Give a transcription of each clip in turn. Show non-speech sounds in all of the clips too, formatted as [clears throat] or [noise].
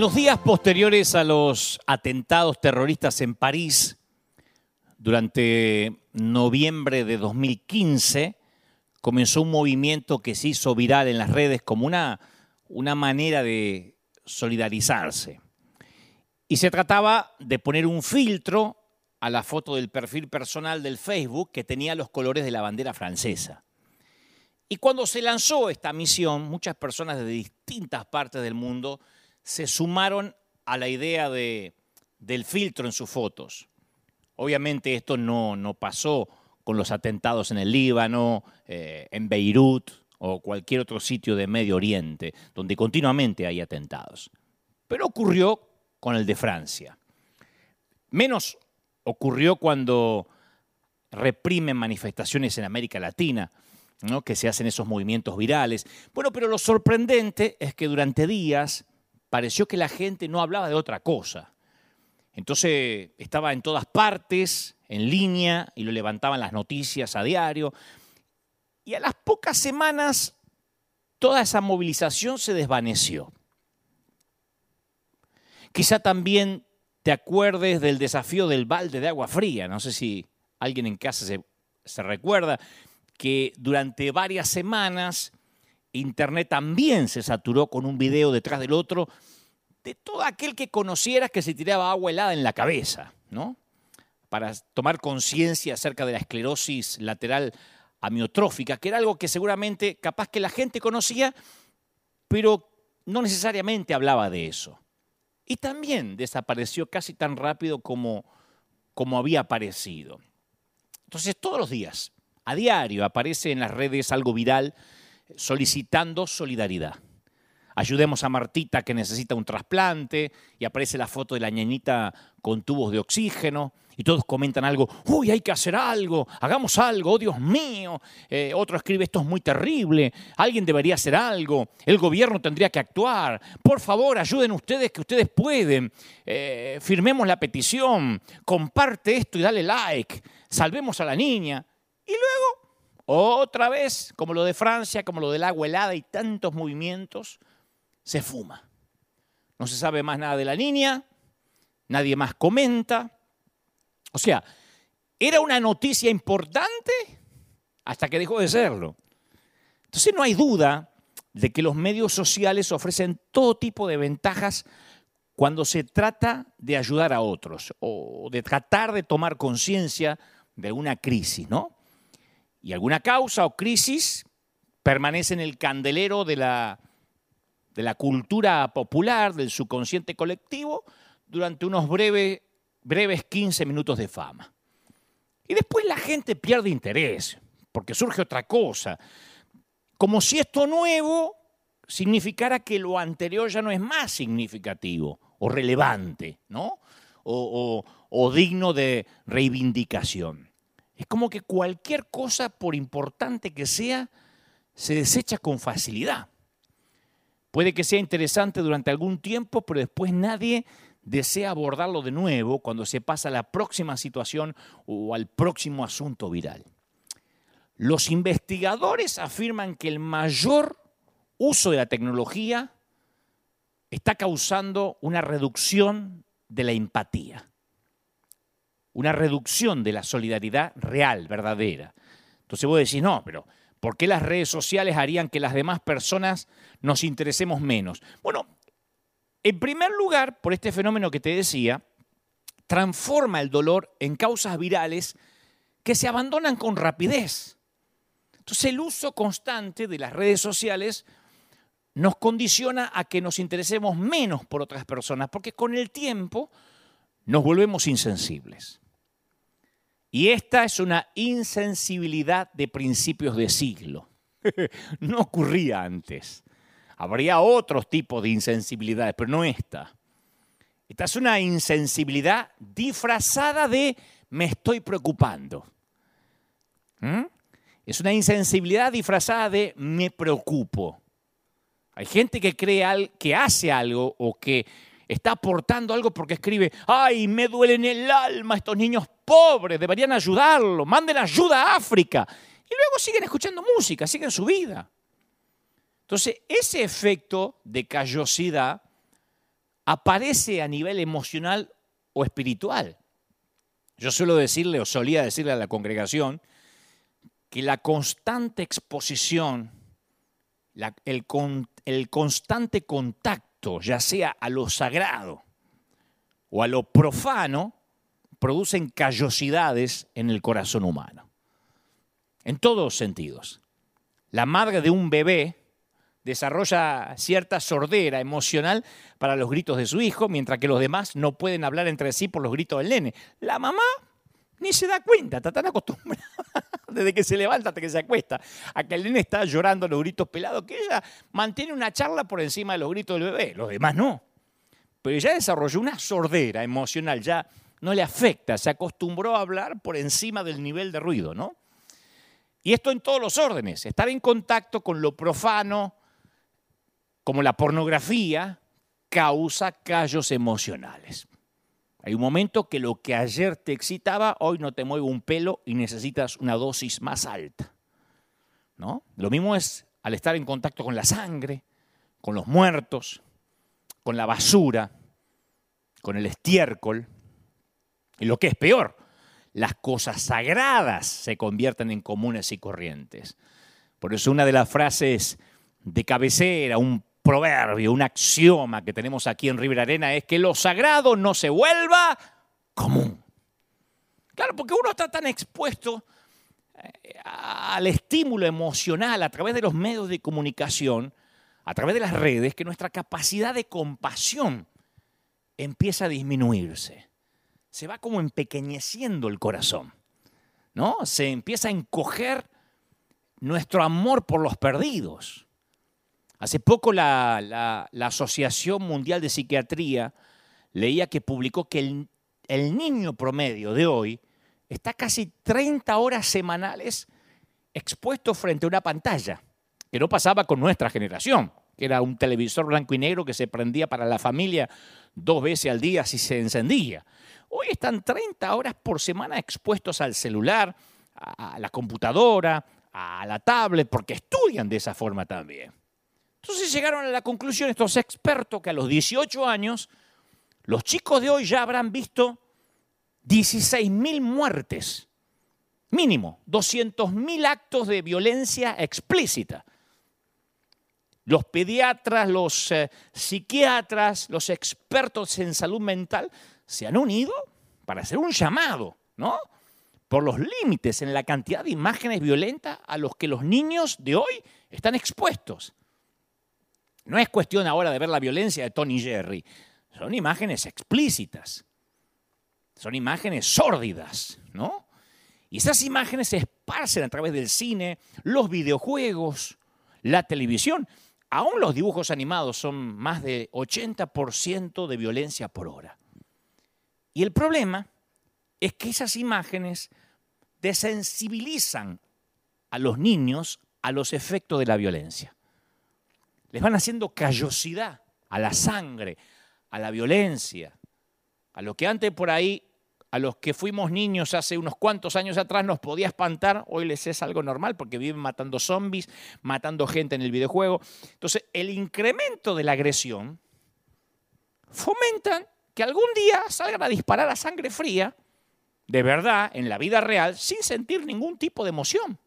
En los días posteriores a los atentados terroristas en París, durante noviembre de 2015, comenzó un movimiento que se hizo viral en las redes como una, una manera de solidarizarse. Y se trataba de poner un filtro a la foto del perfil personal del Facebook que tenía los colores de la bandera francesa. Y cuando se lanzó esta misión, muchas personas de distintas partes del mundo se sumaron a la idea de, del filtro en sus fotos. Obviamente esto no, pasó con los atentados en el Líbano, eh, en Beirut o cualquier otro sitio de Medio Oriente, donde continuamente hay atentados. Pero ocurrió con el de Francia. Menos ocurrió cuando reprimen manifestaciones en América Latina, ¿no? que se hacen esos movimientos virales. Bueno, pero lo sorprendente es que durante días pareció que la gente no hablaba de otra cosa. Entonces estaba en todas partes, en línea, y lo levantaban las noticias a diario. Y a las pocas semanas toda esa movilización se desvaneció. Quizá también te acuerdes del desafío del balde de agua fría. No sé si alguien en casa se, se recuerda que durante varias semanas Internet también se saturó con un video detrás del otro de todo aquel que conocieras que se tiraba agua helada en la cabeza, ¿no? Para tomar conciencia acerca de la esclerosis lateral amiotrófica, que era algo que seguramente capaz que la gente conocía, pero no necesariamente hablaba de eso. Y también desapareció casi tan rápido como, como había aparecido. Entonces todos los días, a diario, aparece en las redes algo viral solicitando solidaridad. Ayudemos a Martita que necesita un trasplante y aparece la foto de la ñañita con tubos de oxígeno y todos comentan algo, uy, hay que hacer algo, hagamos algo, oh Dios mío. Eh, otro escribe, esto es muy terrible, alguien debería hacer algo, el gobierno tendría que actuar, por favor, ayuden ustedes que ustedes pueden, eh, firmemos la petición, comparte esto y dale like, salvemos a la niña. Y luego otra vez, como lo de Francia, como lo del agua helada y tantos movimientos, se fuma. No se sabe más nada de la niña, nadie más comenta. O sea, era una noticia importante hasta que dejó de serlo. Entonces no hay duda de que los medios sociales ofrecen todo tipo de ventajas cuando se trata de ayudar a otros o de tratar de tomar conciencia de una crisis, ¿no? Y alguna causa o crisis permanece en el candelero de la, de la cultura popular, del subconsciente colectivo, durante unos breves 15 minutos de fama. Y después la gente pierde interés, porque surge otra cosa, como si esto nuevo significara que lo anterior ya no es más significativo o relevante, ¿no? o digno de reivindicación. Es como que cualquier cosa, por importante que sea, se desecha con facilidad. Puede que sea interesante durante algún tiempo, pero después nadie desea abordarlo de nuevo cuando se pasa a la próxima situación o al próximo asunto viral. Los investigadores afirman que el mayor uso de la tecnología está causando una reducción de la empatía una reducción de la solidaridad real, verdadera. Entonces vos decís, no, pero ¿por qué las redes sociales harían que las demás personas nos interesemos menos? Bueno, en primer lugar, por este fenómeno que te decía, transforma el dolor en causas virales que se abandonan con rapidez. Entonces el uso constante de las redes sociales nos condiciona a que nos interesemos menos por otras personas, porque con el tiempo nos volvemos insensibles. Y esta es una insensibilidad de principios de siglo. [laughs] no ocurría antes. Habría otros tipos de insensibilidades, pero no esta. Esta es una insensibilidad disfrazada de me estoy preocupando. ¿Mm? Es una insensibilidad disfrazada de me preocupo. Hay gente que cree que hace algo o que está aportando algo porque escribe, ay, me duele en el alma estos niños pobres, deberían ayudarlos, manden ayuda a África. Y luego siguen escuchando música, siguen su vida. Entonces, ese efecto de callosidad aparece a nivel emocional o espiritual. Yo suelo decirle o solía decirle a la congregación que la constante exposición, el constante contacto, ya sea a lo sagrado o a lo profano, producen callosidades en el corazón humano. En todos sentidos. La madre de un bebé desarrolla cierta sordera emocional para los gritos de su hijo, mientras que los demás no pueden hablar entre sí por los gritos del nene. La mamá ni se da cuenta, está tan acostumbrada desde que se levanta hasta que se acuesta, a que el nene está llorando los gritos pelados, que ella mantiene una charla por encima de los gritos del bebé, los demás no. Pero ella desarrolló una sordera emocional, ya no le afecta, se acostumbró a hablar por encima del nivel de ruido, ¿no? Y esto en todos los órdenes, estar en contacto con lo profano, como la pornografía, causa callos emocionales. Hay un momento que lo que ayer te excitaba, hoy no te mueve un pelo y necesitas una dosis más alta. ¿No? Lo mismo es al estar en contacto con la sangre, con los muertos, con la basura, con el estiércol. Y lo que es peor, las cosas sagradas se convierten en comunes y corrientes. Por eso una de las frases de cabecera, un proverbio, un axioma que tenemos aquí en River Arena es que lo sagrado no se vuelva común. Claro, porque uno está tan expuesto eh, al estímulo emocional a través de los medios de comunicación, a través de las redes, que nuestra capacidad de compasión empieza a disminuirse. Se va como empequeñeciendo el corazón, ¿no? Se empieza a encoger nuestro amor por los perdidos. Hace poco la, Asociación Mundial de Psiquiatría leía que publicó que el, el niño promedio de hoy está casi 30 horas semanales expuesto frente a una pantalla, que no pasaba con nuestra generación, que era un televisor blanco y negro que se prendía para la familia dos veces al día si se encendía. Hoy están 30 horas por semana expuestos al celular, a la computadora, a la tablet, porque estudian de esa forma también. Entonces llegaron a la conclusión estos expertos que a los 18 años los chicos de hoy ya habrán visto 16.000 muertes, mínimo, 200.000 actos de violencia explícita. Los pediatras, los eh, psiquiatras, los expertos en salud mental se han unido para hacer un llamado, ¿no? Por los límites en la cantidad de imágenes violentas a los que los niños de hoy están expuestos. No es cuestión ahora de ver la violencia de Tony Jerry. Son imágenes explícitas. Son imágenes sórdidas, ¿no? Y esas imágenes se esparcen a través del cine, los videojuegos, la televisión. Aún los dibujos animados son más de 80% de violencia por hora. Y el problema es que esas imágenes desensibilizan a los niños a los efectos de la violencia les van haciendo callosidad a la sangre, a la violencia, a lo que antes por ahí, a los que fuimos niños hace unos cuantos años atrás nos podía espantar, hoy les es algo normal porque viven matando zombies, matando gente en el videojuego. Entonces, el incremento de la agresión fomentan que algún día salgan a disparar a sangre fría, de verdad, en la vida real, sin sentir ningún tipo de emoción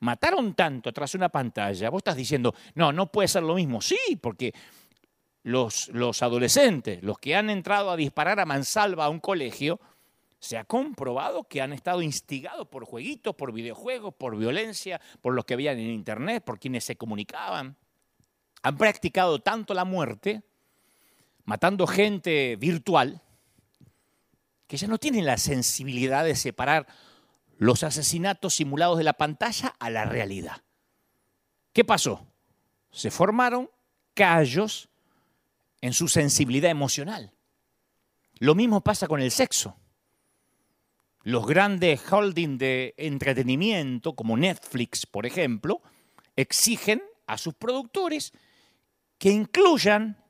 mataron tanto tras una pantalla, vos estás diciendo, no, no puede ser lo mismo. Sí, porque los, los adolescentes, los que han entrado a disparar a mansalva a un colegio, se ha comprobado que han estado instigados por jueguitos, por videojuegos, por violencia, por los que habían en internet, por quienes se comunicaban. Han practicado tanto la muerte, matando gente virtual, que ya no tienen la sensibilidad de separar los asesinatos simulados de la pantalla a la realidad. ¿Qué pasó? Se formaron callos en su sensibilidad emocional. Lo mismo pasa con el sexo. Los grandes holdings de entretenimiento, como Netflix, por ejemplo, exigen a sus productores que incluyan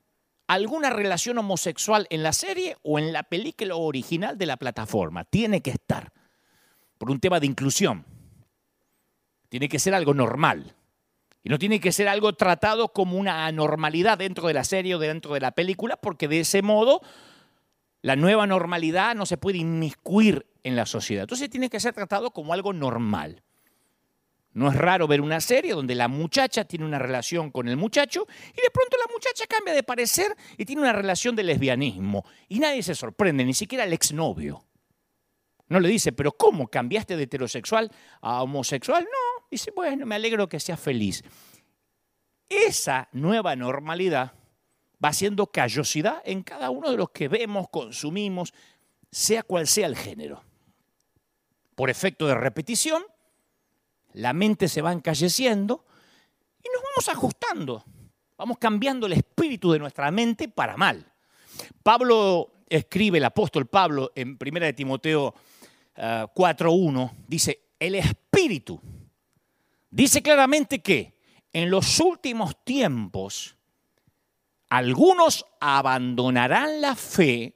alguna relación homosexual en la serie o en la película original de la plataforma. Tiene que estar por un tema de inclusión. Tiene que ser algo normal. Y no tiene que ser algo tratado como una anormalidad dentro de la serie o dentro de la película, porque de ese modo la nueva normalidad no se puede inmiscuir en la sociedad. Entonces tiene que ser tratado como algo normal. No es raro ver una serie donde la muchacha tiene una relación con el muchacho y de pronto la muchacha cambia de parecer y tiene una relación de lesbianismo. Y nadie se sorprende, ni siquiera el exnovio. No le dice, pero ¿cómo cambiaste de heterosexual a homosexual? No, dice, bueno, me alegro que seas feliz. Esa nueva normalidad va haciendo callosidad en cada uno de los que vemos, consumimos, sea cual sea el género. Por efecto de repetición, la mente se va encalleciendo y nos vamos ajustando, vamos cambiando el espíritu de nuestra mente para mal. Pablo escribe, el apóstol Pablo, en 1 de Timoteo 4.1, eh, dice, el espíritu dice claramente que en los últimos tiempos algunos abandonarán la fe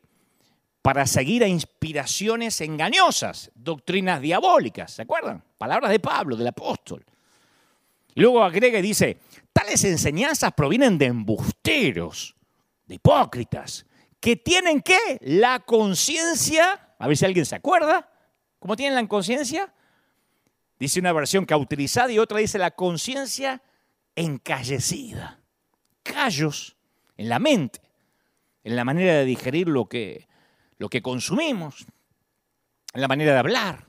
para seguir a inspiraciones engañosas, doctrinas diabólicas, ¿se acuerdan? Palabras de Pablo, del apóstol. Y luego agrega y dice, tales enseñanzas provienen de embusteros, de hipócritas, que tienen qué? La conciencia, a ver si alguien se acuerda, ¿cómo tienen la conciencia? Dice una versión cauterizada y otra dice la conciencia encallecida. Callos en la mente, en la manera de digerir lo que lo que consumimos, la manera de hablar.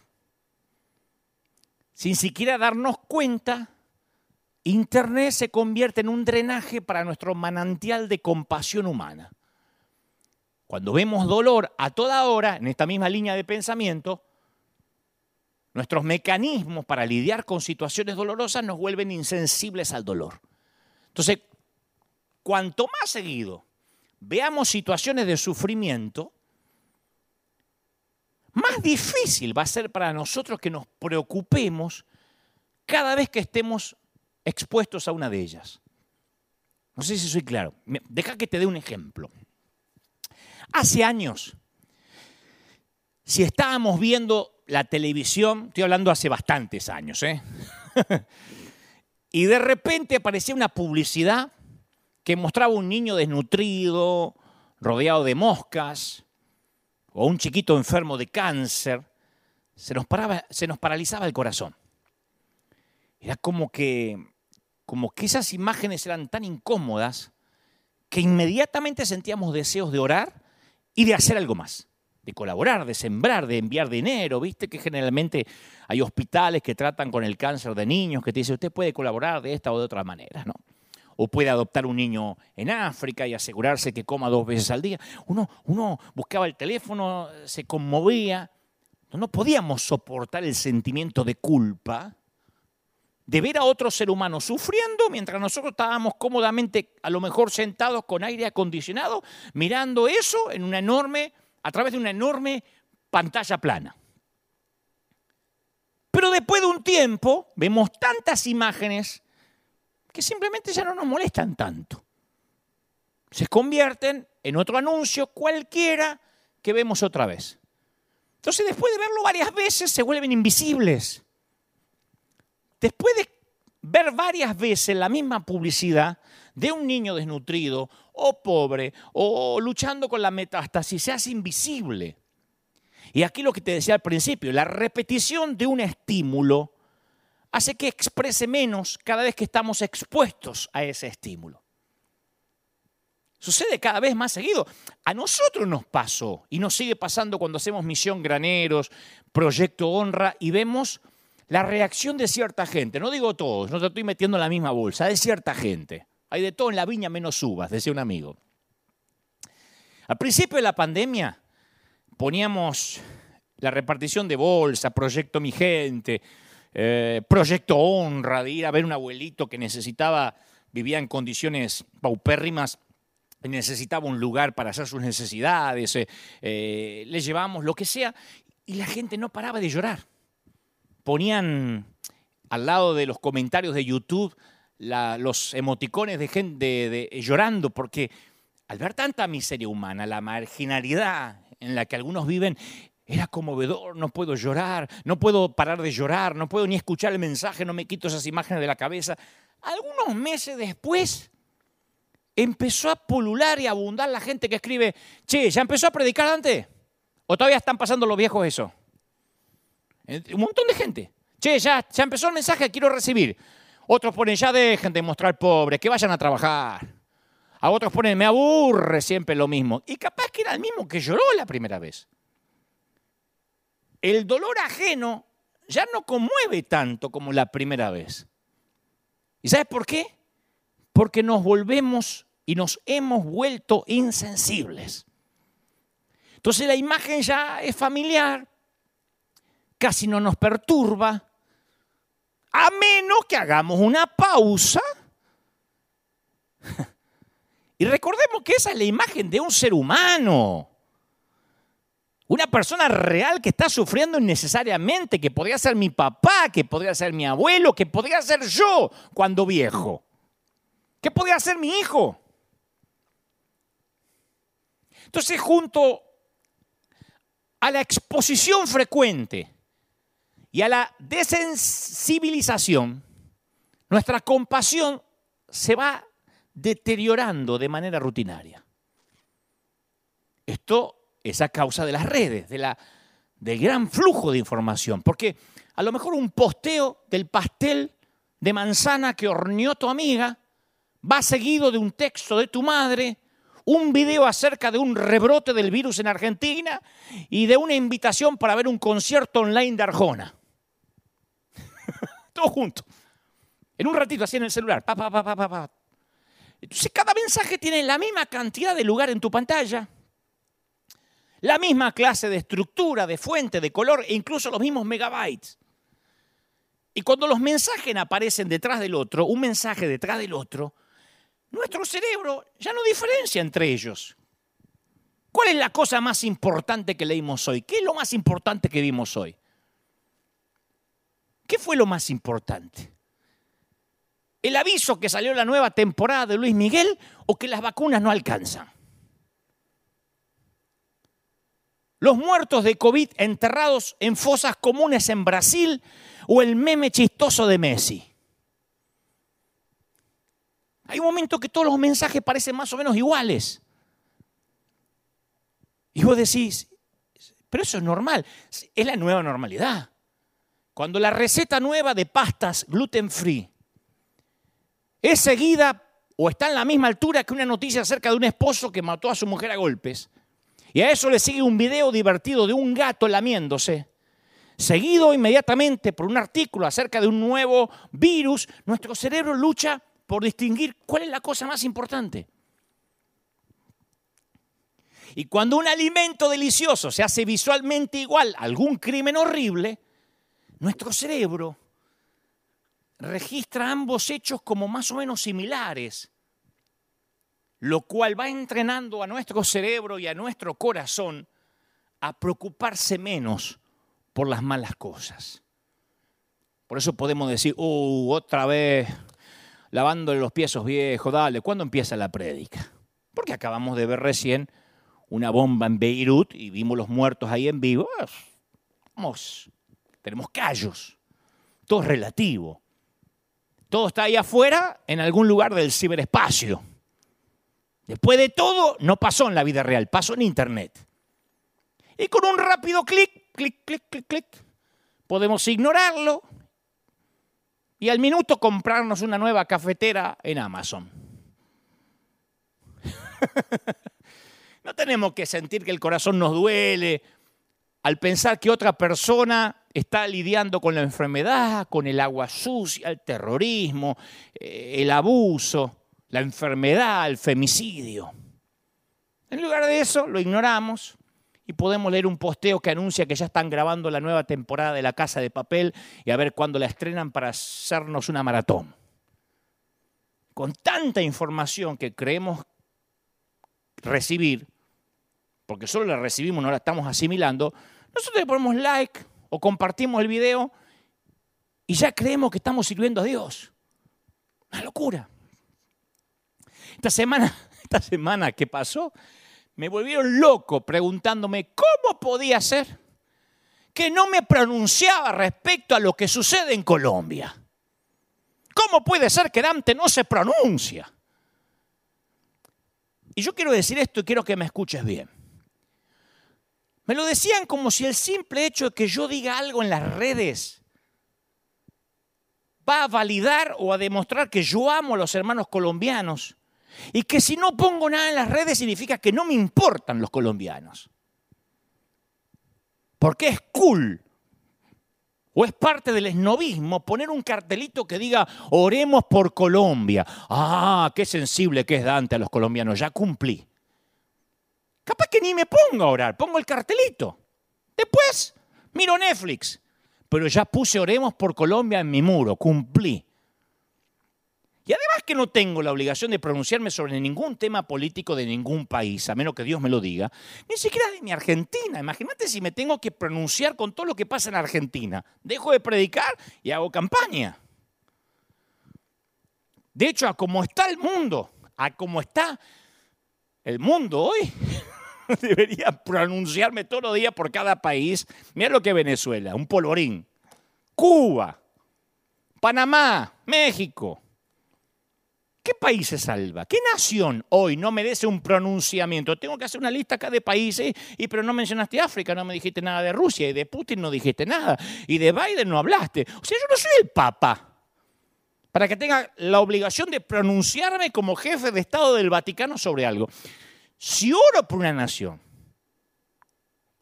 Sin siquiera darnos cuenta, Internet se convierte en un drenaje para nuestro manantial de compasión humana. Cuando vemos dolor a toda hora, en esta misma línea de pensamiento, nuestros mecanismos para lidiar con situaciones dolorosas nos vuelven insensibles al dolor. Entonces, cuanto más seguido veamos situaciones de sufrimiento, más difícil va a ser para nosotros que nos preocupemos cada vez que estemos expuestos a una de ellas. No sé si soy claro. Deja que te dé un ejemplo. Hace años, si estábamos viendo la televisión, estoy hablando hace bastantes años, ¿eh? [laughs] y de repente aparecía una publicidad que mostraba un niño desnutrido, rodeado de moscas, o un chiquito enfermo de cáncer, se nos, paraba, se nos paralizaba el corazón. Era como que, como que esas imágenes eran tan incómodas que inmediatamente sentíamos deseos de orar y de hacer algo más, de colaborar, de sembrar, de enviar dinero. Viste que generalmente hay hospitales que tratan con el cáncer de niños que te dicen, usted puede colaborar de esta o de otra manera, ¿no? o puede adoptar un niño en África y asegurarse que coma dos veces al día. Uno, uno buscaba el teléfono, se conmovía. No podíamos soportar el sentimiento de culpa de ver a otro ser humano sufriendo mientras nosotros estábamos cómodamente, a lo mejor sentados con aire acondicionado, mirando eso en una enorme, a través de una enorme pantalla plana. Pero después de un tiempo vemos tantas imágenes que simplemente ya no nos molestan tanto. Se convierten en otro anuncio cualquiera que vemos otra vez. Entonces, después de verlo varias veces, se vuelven invisibles. Después de ver varias veces la misma publicidad de un niño desnutrido o pobre o luchando con la metástasis, se hace invisible. Y aquí lo que te decía al principio, la repetición de un estímulo hace que exprese menos cada vez que estamos expuestos a ese estímulo. Sucede cada vez más seguido. A nosotros nos pasó y nos sigue pasando cuando hacemos misión graneros, proyecto honra y vemos la reacción de cierta gente. No digo todos, no te estoy metiendo en la misma bolsa, de cierta gente. Hay de todo en la viña menos uvas, decía un amigo. Al principio de la pandemia poníamos la repartición de bolsa, proyecto mi gente, eh, proyecto honra de ir a ver un abuelito que necesitaba, vivía en condiciones paupérrimas, necesitaba un lugar para hacer sus necesidades, eh, eh, le llevamos lo que sea, y la gente no paraba de llorar. Ponían al lado de los comentarios de YouTube los emoticones de gente llorando, porque al ver tanta miseria humana, la marginalidad en la que algunos viven, era conmovedor, no puedo llorar, no puedo parar de llorar, no puedo ni escuchar el mensaje, no me quito esas imágenes de la cabeza. Algunos meses después empezó a pulular y abundar la gente que escribe, che, ¿ya empezó a predicar antes? ¿O todavía están pasando los viejos eso? Eh, un montón de gente. Che, ya, ya empezó el mensaje, quiero recibir. Otros ponen, ya dejen de mostrar pobres, que vayan a trabajar. A otros ponen, me aburre siempre lo mismo. Y capaz que era el mismo que lloró la primera vez. El dolor ajeno ya no conmueve tanto como la primera vez. ¿Y sabes por qué? Porque nos volvemos y nos hemos vuelto insensibles. Entonces la imagen ya es familiar, casi no nos perturba, a menos que hagamos una pausa. [laughs] Y recordemos que esa es la imagen de un ser humano. Una persona real que está sufriendo innecesariamente, que podría ser mi papá, que podría ser mi abuelo, que podría ser yo cuando viejo. ¿Qué podría ser mi hijo? Entonces, junto a la exposición frecuente y a la desensibilización, nuestra compasión se va deteriorando de manera rutinaria. Esto es a causa de las redes, de la, del gran flujo de información, porque a lo mejor un posteo del pastel de manzana que horneó tu amiga va seguido de un texto de tu madre, un video acerca de un rebrote del virus en Argentina y de una invitación para ver un concierto online de Arjona. Todo junto. En un ratito así en el celular. Pa, pa, pa, Entonces cada mensaje tiene la misma cantidad de lugar en tu pantalla, la misma clase de estructura, de fuente, de color e incluso los mismos megabytes. Y cuando los mensajes aparecen detrás del otro, un mensaje detrás del otro, nuestro cerebro ya no diferencia entre ellos. ¿Cuál es la cosa más importante que leímos hoy? ¿Qué es lo más importante que vimos hoy? ¿Qué fue lo más importante? ¿El aviso que salió la nueva temporada de Luis Miguel o que las vacunas no alcanzan? Los muertos de COVID enterrados en fosas comunes en Brasil o el meme chistoso de Messi. Hay un momento que todos los mensajes parecen más o menos iguales. Y vos decís, pero eso es normal, es la nueva normalidad. Cuando la receta nueva de pastas gluten free es seguida o está en la misma altura que una noticia acerca de un esposo que mató a su mujer a golpes, y a eso le sigue un video divertido de un gato lamiéndose, seguido inmediatamente por un artículo acerca de un nuevo virus, nuestro cerebro lucha por distinguir cuál es la cosa más importante. Y cuando un alimento delicioso se hace visualmente igual a algún crimen horrible, nuestro cerebro registra ambos hechos como más o menos similares, lo cual va entrenando a nuestro cerebro y a nuestro corazón a preocuparse menos por las malas cosas. Por eso podemos decir, uh, otra vez lavándole los pies viejos, dale, ¿cuándo empieza la prédica? Porque acabamos de ver recién una bomba en Beirut y vimos los muertos ahí en vivo. Vamos, tenemos callos. Todo es relativo. Todo está ahí afuera, en algún lugar del ciberespacio. Después de todo, no pasó en la vida real, pasó en Internet. Y con un rápido clic, clic, clic, clic, clic, podemos ignorarlo y al minuto comprarnos una nueva cafetera en Amazon. [laughs] no tenemos que sentir que el corazón nos duele al pensar que otra persona está lidiando con la enfermedad, con el agua sucia, el terrorismo, eh, el abuso, la enfermedad, el femicidio. En lugar de eso, lo ignoramos y podemos leer un posteo que anuncia que ya están grabando la nueva temporada de La Casa de Papel y a ver cuándo la estrenan para hacernos una maratón. Con tanta información que creemos recibir, porque solo la recibimos, no la estamos asimilando, nosotros le ponemos like o compartimos el video y ya creemos que estamos sirviendo a Dios. Una locura. Esta semana, [laughs] esta semana que pasó, me volvieron loco preguntándome cómo podía ser que no me pronunciaba respecto a lo que sucede en Colombia. ¿Cómo puede ser que Dante no se pronuncia? Y yo quiero decir esto y quiero que me escuches bien. Me lo decían como si el simple hecho de que yo diga algo en las redes va a validar o a demostrar que yo amo a los hermanos colombianos y que si no pongo nada en las redes significa que no me importan los colombianos. Porque es cool o es parte del esnovismo poner un cartelito que diga oremos por Colombia. Ah, qué sensible que es Dante a los colombianos, ya cumplí. Capaz que ni me pongo a orar, pongo el cartelito. Después miro Netflix. Pero ya puse oremos por Colombia en mi muro, cumplí. Y además que no tengo la obligación de pronunciarme sobre ningún tema político de ningún país, a menos que Dios me lo diga, ni siquiera de mi Argentina. Imagínate si me tengo que pronunciar con todo lo que pasa en Argentina. Dejo de predicar y hago campaña. De hecho, a cómo está el mundo, a cómo está el mundo hoy, [laughs] [laughs] debería pronunciarme todos los días por cada país. Mira lo que es Venezuela, un polvorín. Cuba, Panamá, México. ¿Qué país se salva? ¿Qué nación hoy no merece un pronunciamiento? Tengo que hacer una lista acá de países, y pero no mencionaste África, no me dijiste nada de Rusia, y de Putin no dijiste nada, y de Biden no hablaste. O sea, yo no soy el Papa para que tenga la obligación de pronunciarme como jefe de Estado del Vaticano sobre algo. Si oro por una nación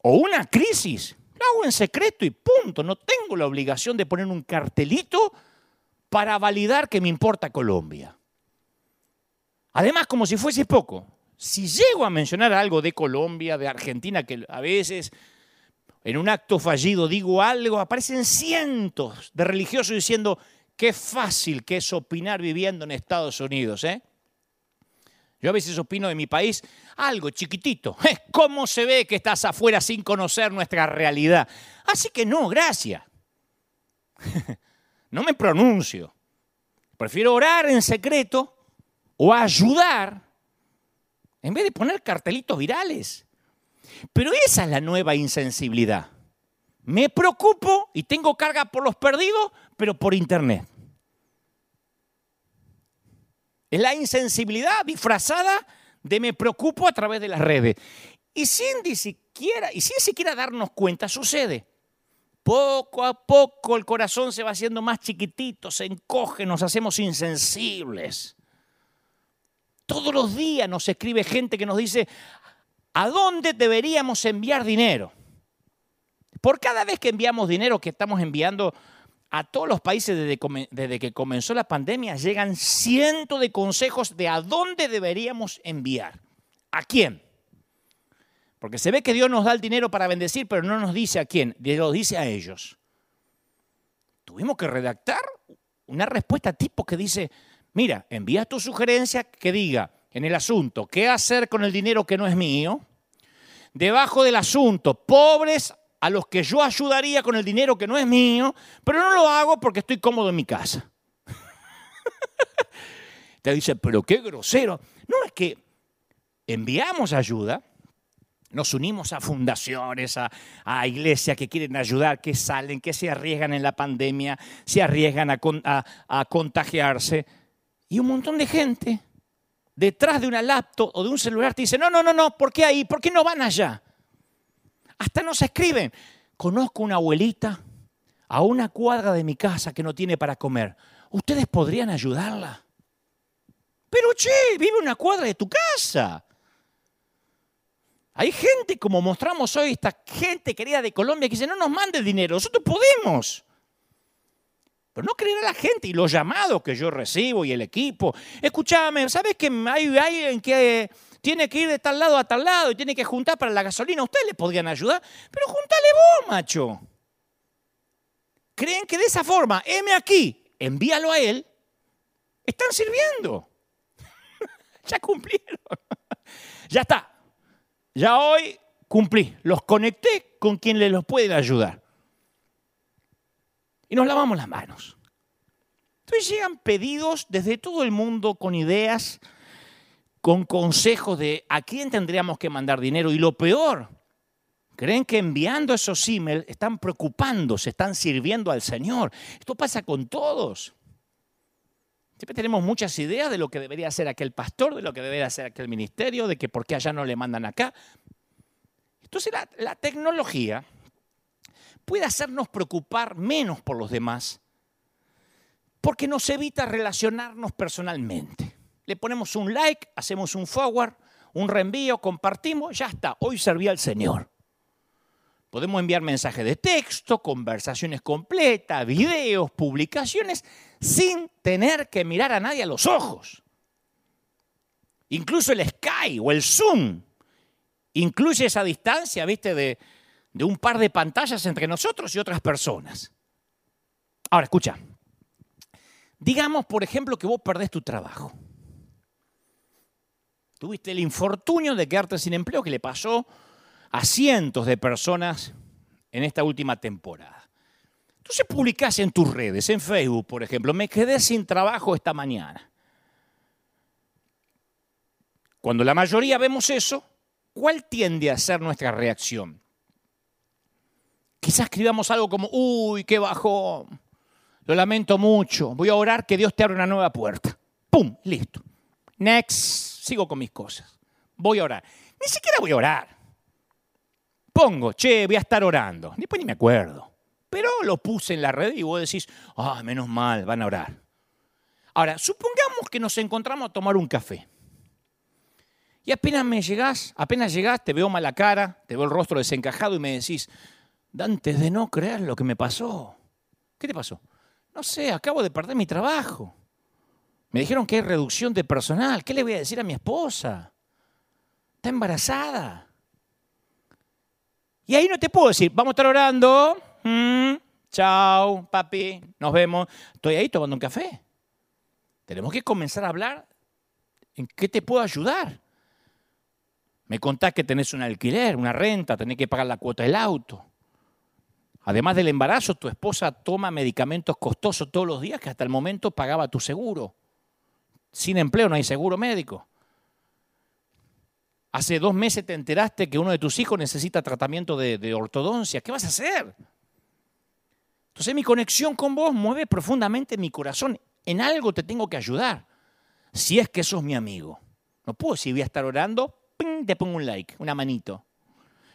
o una crisis, lo hago en secreto y punto. No tengo la obligación de poner un cartelito para validar que me importa Colombia. Además, como si fuese poco, si llego a mencionar algo de Colombia, de Argentina, que a veces en un acto fallido digo algo, aparecen cientos de religiosos diciendo qué fácil que es opinar viviendo en Estados Unidos. ¿eh? Yo a veces opino de mi país algo chiquitito. [laughs] ¿Cómo se ve que estás afuera sin conocer nuestra realidad? Así que no, gracias. [laughs] No me pronuncio. Prefiero orar en secreto o ayudar en vez de poner cartelitos virales. Pero esa es la nueva insensibilidad. Me preocupo y tengo carga por los perdidos, pero por internet. Es la insensibilidad disfrazada de me preocupo a través de las redes. Y sin ni siquiera, y sin siquiera darnos cuenta, sucede. Poco a poco el corazón se va haciendo más chiquitito, se encoge, nos hacemos insensibles. Todos los días nos escribe gente que nos dice, ¿a dónde deberíamos enviar dinero? Por cada vez que enviamos dinero que estamos enviando a todos los países desde, que comenzó la pandemia llegan cientos de consejos de a dónde deberíamos enviar. ¿A quién? Porque se ve que Dios nos da el dinero para bendecir, pero no nos dice a quién, Dios lo dice a ellos. Tuvimos que redactar una respuesta tipo que dice, mira, envía tu sugerencia que diga en el asunto, ¿qué hacer con el dinero que no es mío? Debajo del asunto, pobres a los que yo ayudaría con el dinero que no es mío, pero no lo hago porque estoy cómodo en mi casa. [laughs] Te dice, pero qué grosero. No, es que enviamos ayuda, nos unimos a fundaciones, a, iglesias que quieren ayudar, que salen, que se arriesgan en la pandemia, se arriesgan a, a contagiarse. Y un montón de gente detrás de una laptop o de un celular te dice, no, no, no, no, ¿por qué ahí? ¿Por qué no van allá? Hasta nos escriben. Conozco una abuelita a una cuadra de mi casa que no tiene para comer. ¿Ustedes podrían ayudarla? Pero che, vive una cuadra de tu casa. Hay gente, como mostramos hoy, esta gente querida de Colombia, que dice, no nos mande dinero, nosotros podemos. Pero no creer a la gente y los llamados que yo recibo y el equipo. Escúchame, ¿sabes que hay alguien que tiene que ir de tal lado a tal lado y tiene que juntar para la gasolina. Ustedes le podrían ayudar, pero juntale vos, macho. Creen que de esa forma, M aquí, envíalo a él, están sirviendo. [laughs] ya cumplieron. [laughs] ya está. Ya hoy cumplí. Los conecté con quien les los puede ayudar. Y nos lavamos las manos. Entonces llegan pedidos desde todo el mundo con ideas con consejos de a quién tendríamos que mandar dinero. Y lo peor, Creen que enviando esos emails están preocupándose, están sirviendo al Señor. Esto pasa con todos. Siempre tenemos muchas ideas de lo que debería hacer aquel pastor, de lo que debería hacer aquel ministerio, de que por qué allá no le mandan acá. Entonces la, la tecnología puede hacernos preocupar menos por los demás porque nos evita relacionarnos personalmente. Le ponemos un like, hacemos un forward, un reenvío, compartimos, ya está, hoy serví al Señor. Podemos enviar mensajes de texto, conversaciones completas, videos, publicaciones, sin tener que mirar a nadie a los ojos. Incluso el Sky o el Zoom incluye esa distancia, ¿viste? De, de un par de pantallas entre nosotros y otras personas. Ahora, escucha. Digamos, por ejemplo, que vos perdés tu trabajo. Tuviste el infortunio de quedarte sin empleo que le pasó a cientos de personas en esta última temporada. Entonces publicás en tus redes, en Facebook, por ejemplo, me quedé sin trabajo esta mañana. Cuando la mayoría vemos eso, ¿cuál tiende a ser nuestra reacción? Quizás escribamos algo como, uy, qué bajón, lo lamento mucho, voy a orar que Dios te abra una nueva puerta. ¡Pum! Listo. Next, sigo con mis cosas. Voy a orar. Ni siquiera voy a orar. Pongo, che, voy a estar orando. Después ni me acuerdo. Pero lo puse en la red y vos decís, ah, menos mal, van a orar. Ahora, supongamos que nos encontramos a tomar un café. Y apenas me llegás, apenas llegás, te veo mala cara, te veo el rostro desencajado y me decís, Dante, de no creer lo que me pasó. ¿Qué te pasó? No sé, acabo de perder mi trabajo. Me dijeron que hay reducción de personal. ¿Qué le voy a decir a mi esposa? Está embarazada. Y ahí no te puedo decir, vamos a estar orando. Mm, chao, papi, nos vemos. Estoy ahí tomando un café. Tenemos que comenzar a hablar en qué te puedo ayudar. Me contás que tenés un alquiler, una renta, tenés que pagar la cuota del auto. Además del embarazo, tu esposa toma medicamentos costosos todos los días que hasta el momento pagaba tu seguro. Sin empleo no hay seguro médico. Hace dos meses te enteraste que uno de tus hijos necesita tratamiento de, ortodoncia. ¿Qué vas a hacer? Entonces mi conexión con vos mueve profundamente mi corazón. En algo te tengo que ayudar. Si es que sos mi amigo. No puedo decir voy a estar orando, te pongo un like, una manito.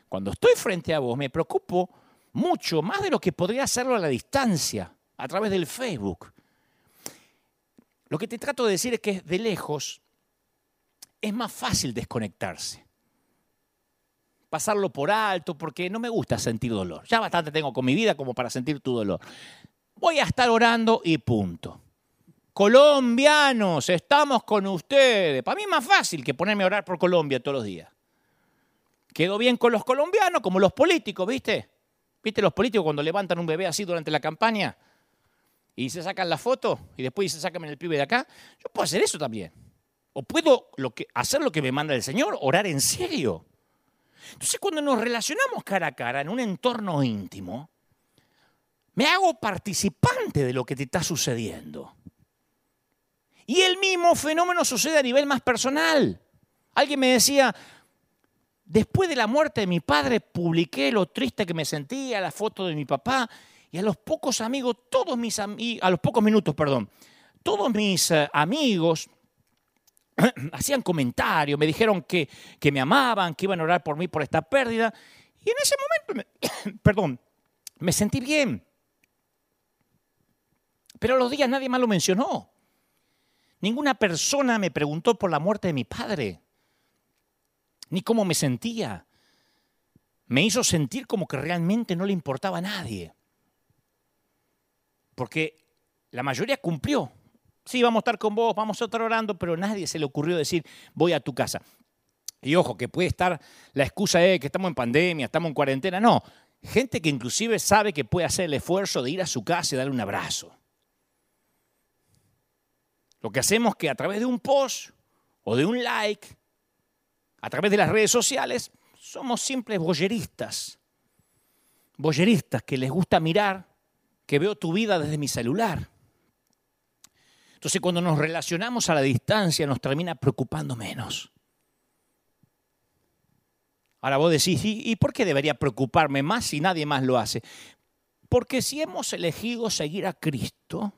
Cuando estoy frente a vos me preocupo mucho, más de lo que podría hacerlo a la distancia, a través del Facebook. Lo que te trato de decir es que de lejos es más fácil desconectarse. Pasarlo por alto porque no me gusta sentir dolor. Ya bastante tengo con mi vida como para sentir tu dolor. Voy a estar orando y punto. Colombianos, estamos con ustedes. Para mí es más fácil que ponerme a orar por Colombia todos los días. Quedo bien con los colombianos como los políticos, ¿viste? ¿Viste los políticos cuando levantan un bebé así durante la campaña? Y se sacan la foto y después se sacan el pibe de acá. Yo puedo hacer eso también. O puedo hacer lo que me manda el Señor, orar en serio. Entonces cuando nos relacionamos cara a cara en un entorno íntimo, me hago participante de lo que te está sucediendo. Y el mismo fenómeno sucede a nivel más personal. Alguien me decía, Después de la muerte de mi padre, publiqué lo triste que me sentía, la foto de mi papá, y a los pocos amigos, todos mis amigos, a los pocos minutos, perdón, todos mis eh, amigos [clears throat] hacían comentarios, me dijeron que, que me amaban, que iban a orar por mí por esta pérdida. Y en ese momento, me, [clears throat] perdón, me sentí bien. Pero a los días nadie más lo mencionó. Ninguna persona me preguntó por la muerte de mi padre ni cómo me sentía. Me hizo sentir como que realmente no le importaba a nadie. Porque la mayoría cumplió. Sí, vamos a estar con vos, vamos a estar orando, pero nadie se le ocurrió decir, voy a tu casa. Y ojo, que puede estar la excusa de que estamos en pandemia, estamos en cuarentena. No, gente que inclusive sabe que puede hacer el esfuerzo de ir a su casa y darle un abrazo. Lo que hacemos es que a través de un post o de un like a través de las redes sociales, somos simples boyeristas. Boyeristas que les gusta mirar, que veo tu vida desde mi celular. Entonces cuando nos relacionamos a la distancia nos termina preocupando menos. Ahora vos decís, ¿y por qué debería preocuparme más si nadie más lo hace? Porque si hemos elegido seguir a Cristo,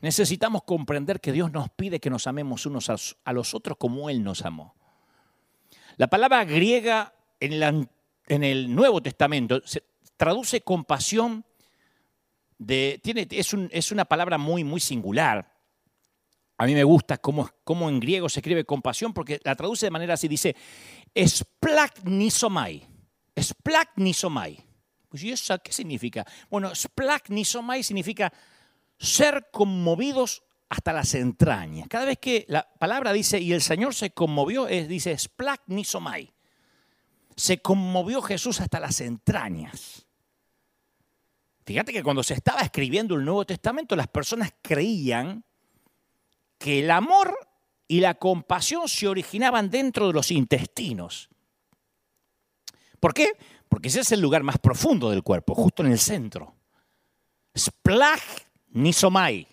necesitamos comprender que Dios nos pide que nos amemos unos a los otros como Él nos amó. La palabra griega en, el Nuevo Testamento traduce compasión, es, una palabra muy, muy singular. A mí me gusta cómo, cómo, en griego se escribe compasión porque la traduce de manera así, dice, splagnisomai, splagnisomai. Pues ¿y eso qué significa? Bueno, splagnisomai significa ser conmovidos hasta las entrañas. Cada vez que la palabra dice, y el Señor se conmovió, es, dice splagnisomai. Se conmovió Jesús hasta las entrañas. Fíjate que cuando se estaba escribiendo el Nuevo Testamento, las personas creían que el amor y la compasión se originaban dentro de los intestinos. ¿Por qué? Porque ese es el lugar más profundo del cuerpo, justo en el centro. Splag nisomai.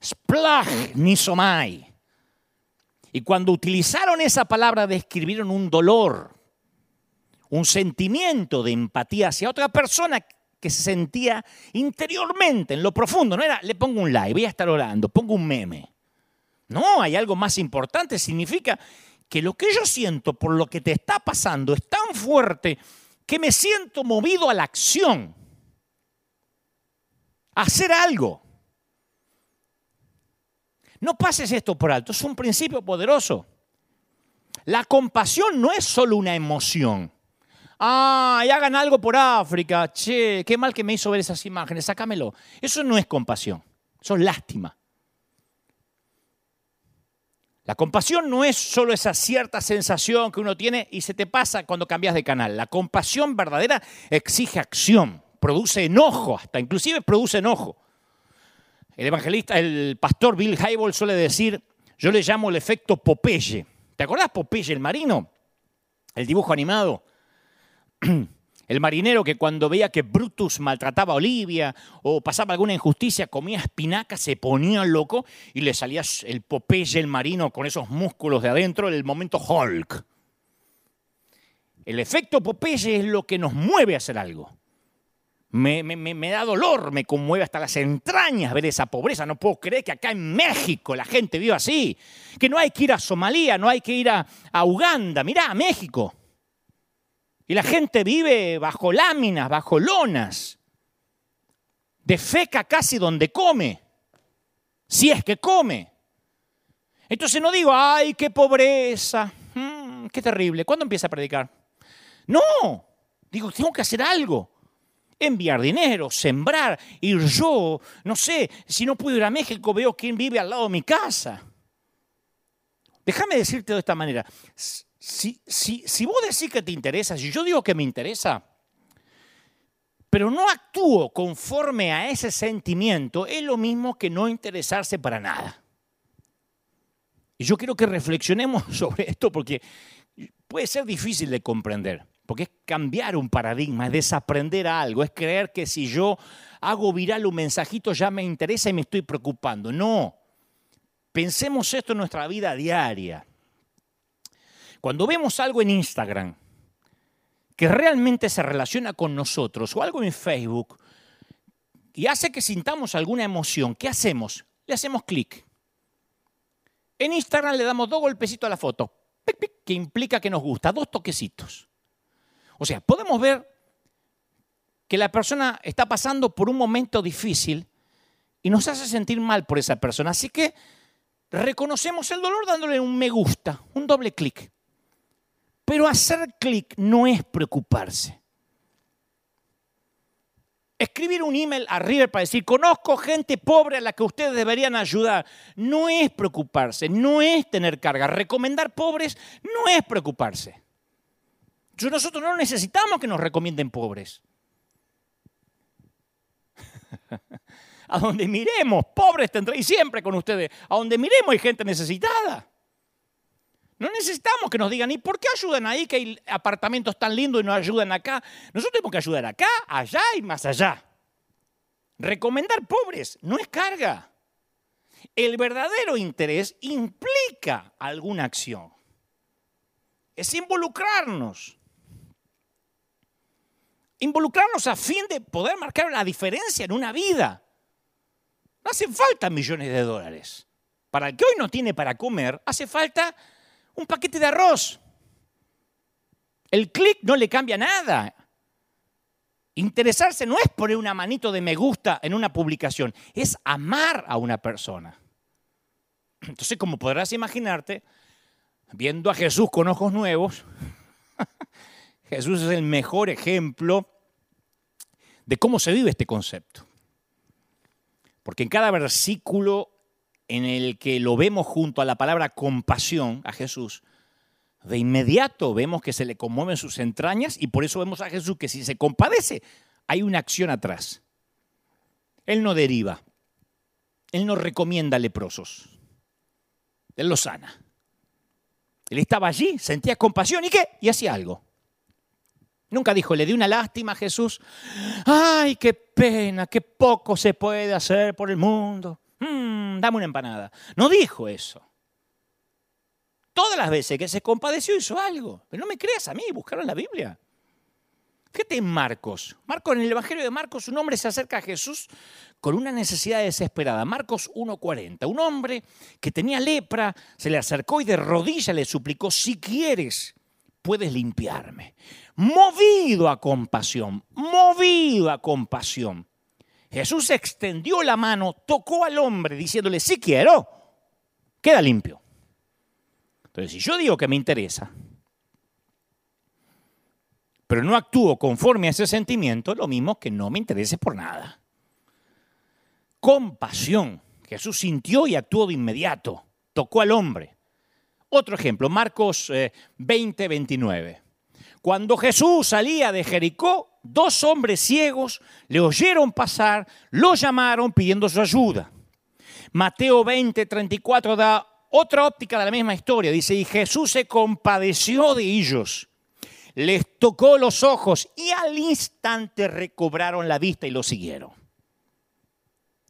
Splag nisomai. Y cuando utilizaron esa palabra describieron un dolor, un sentimiento de empatía hacia otra persona que se sentía interiormente, en lo profundo. No era, le pongo un like, voy a estar orando, pongo un meme. No, hay algo más importante. Significa que lo que yo siento por lo que te está pasando es tan fuerte que me siento movido a la acción, a hacer algo. No pases esto por alto, es un principio poderoso. La compasión no es solo una emoción. Ah, y hagan algo por África. Che, qué mal que me hizo ver esas imágenes. Sácamelo. Eso no es compasión. Eso es lástima. La compasión no es solo esa cierta sensación que uno tiene y se te pasa cuando cambias de canal. La compasión verdadera exige acción, produce enojo, hasta inclusive produce enojo. El evangelista, el pastor Bill Hybel suele decir, yo le llamo el efecto Popeye. ¿Te acordás Popeye, el marino? El dibujo animado. [clears throat] El marinero que cuando veía que Brutus maltrataba a Olivia o pasaba alguna injusticia, comía espinaca, se ponía loco y le salía el Popeye, el marino, con esos músculos de adentro, el momento Hulk. El efecto Popeye es lo que nos mueve a hacer algo. Me, me, da dolor, me conmueve hasta las entrañas ver esa pobreza. No puedo creer que acá en México la gente viva así. Que no hay que ir a Somalia, no hay que ir a, a Uganda. Mirá, a México. Y la gente vive bajo láminas, bajo lonas, defeca casi donde come, si es que come. Entonces no digo, ay, qué pobreza, mm, qué terrible. ¿Cuándo empieza a predicar? No, digo, tengo que hacer algo. Enviar dinero, sembrar, ir yo, no sé, si no puedo ir a México, veo quién vive al lado de mi casa. Déjame decirte de esta manera, si, si, vos decís que te interesa, si yo digo que me interesa, pero no actúo conforme a ese sentimiento, es lo mismo que no interesarse para nada. Y yo quiero que reflexionemos [laughs] sobre esto porque puede ser difícil de comprender, porque es cambiar un paradigma, es desaprender algo, es creer que si yo hago viral un mensajito ya me interesa y me estoy preocupando. No, pensemos esto en nuestra vida diaria. Cuando vemos algo en Instagram que realmente se relaciona con nosotros o algo en Facebook y hace que sintamos alguna emoción, ¿qué hacemos? Le hacemos clic. En Instagram le damos dos golpecitos a la foto, que implica que nos gusta, dos toquecitos. O sea, podemos ver que la persona está pasando por un momento difícil y nos hace sentir mal por esa persona. Así que reconocemos el dolor dándole un me gusta, un doble clic. Pero hacer clic no es preocuparse. Escribir un email a River para decir, conozco gente pobre a la que ustedes deberían ayudar, no es preocuparse, no es tener carga. Recomendar pobres no es preocuparse. Nosotros no necesitamos que nos recomienden pobres. [laughs] a donde miremos, pobres tendréis siempre con ustedes. A donde miremos hay gente necesitada. No necesitamos que nos digan, ¿y por qué ayudan ahí que hay apartamentos tan lindos y no ayudan acá? Nosotros tenemos que ayudar acá, allá y más allá. Recomendar pobres no es carga. El verdadero interés implica alguna acción. es involucrarnos. Involucrarnos a fin de poder marcar la diferencia en una vida. No hacen falta millones de dólares. Para el que hoy no tiene para comer, hace falta un paquete de arroz. El clic no le cambia nada. Interesarse no es poner una manito de me gusta en una publicación, es amar a una persona. Entonces, como podrás imaginarte, viendo a Jesús con ojos nuevos, [laughs] Jesús es el mejor ejemplo de cómo se vive este concepto. Porque en cada versículo en el que lo vemos junto a la palabra compasión a Jesús, de inmediato vemos que se le conmueven sus entrañas y por eso vemos a Jesús que si se compadece, hay una acción atrás. Él no deriva, Él no recomienda leprosos, Él los sana. Él estaba allí, sentía compasión y qué, y hacía algo. Nunca dijo, le di una lástima a Jesús. Ay, qué pena, qué poco se puede hacer por el mundo. Mm, dame una empanada. No dijo eso. Todas las veces que se compadeció hizo algo. Pero no me creas a mí, buscaron la Biblia. Fíjate en Marcos. Marcos, en el Evangelio de Marcos, un hombre se acerca a Jesús con una necesidad desesperada. Marcos 1.40. Un hombre que tenía lepra se le acercó y de rodillas le suplicó, si quieres, puedes limpiarme movido a compasión, movido a compasión. Jesús extendió la mano, tocó al hombre diciéndole, si quiero, queda limpio. Entonces, si yo digo que me interesa, pero no actúo conforme a ese sentimiento, lo mismo que no me interese por nada. Compasión. Jesús sintió y actuó de inmediato. Tocó al hombre. Otro ejemplo, Marcos 20, eh, 29. Cuando Jesús salía de Jericó, dos hombres ciegos le oyeron pasar, lo llamaron pidiendo su ayuda. Mateo 20, 34 da otra óptica de la misma historia. Dice, y Jesús se compadeció de ellos, les tocó los ojos y al instante recobraron la vista y lo siguieron.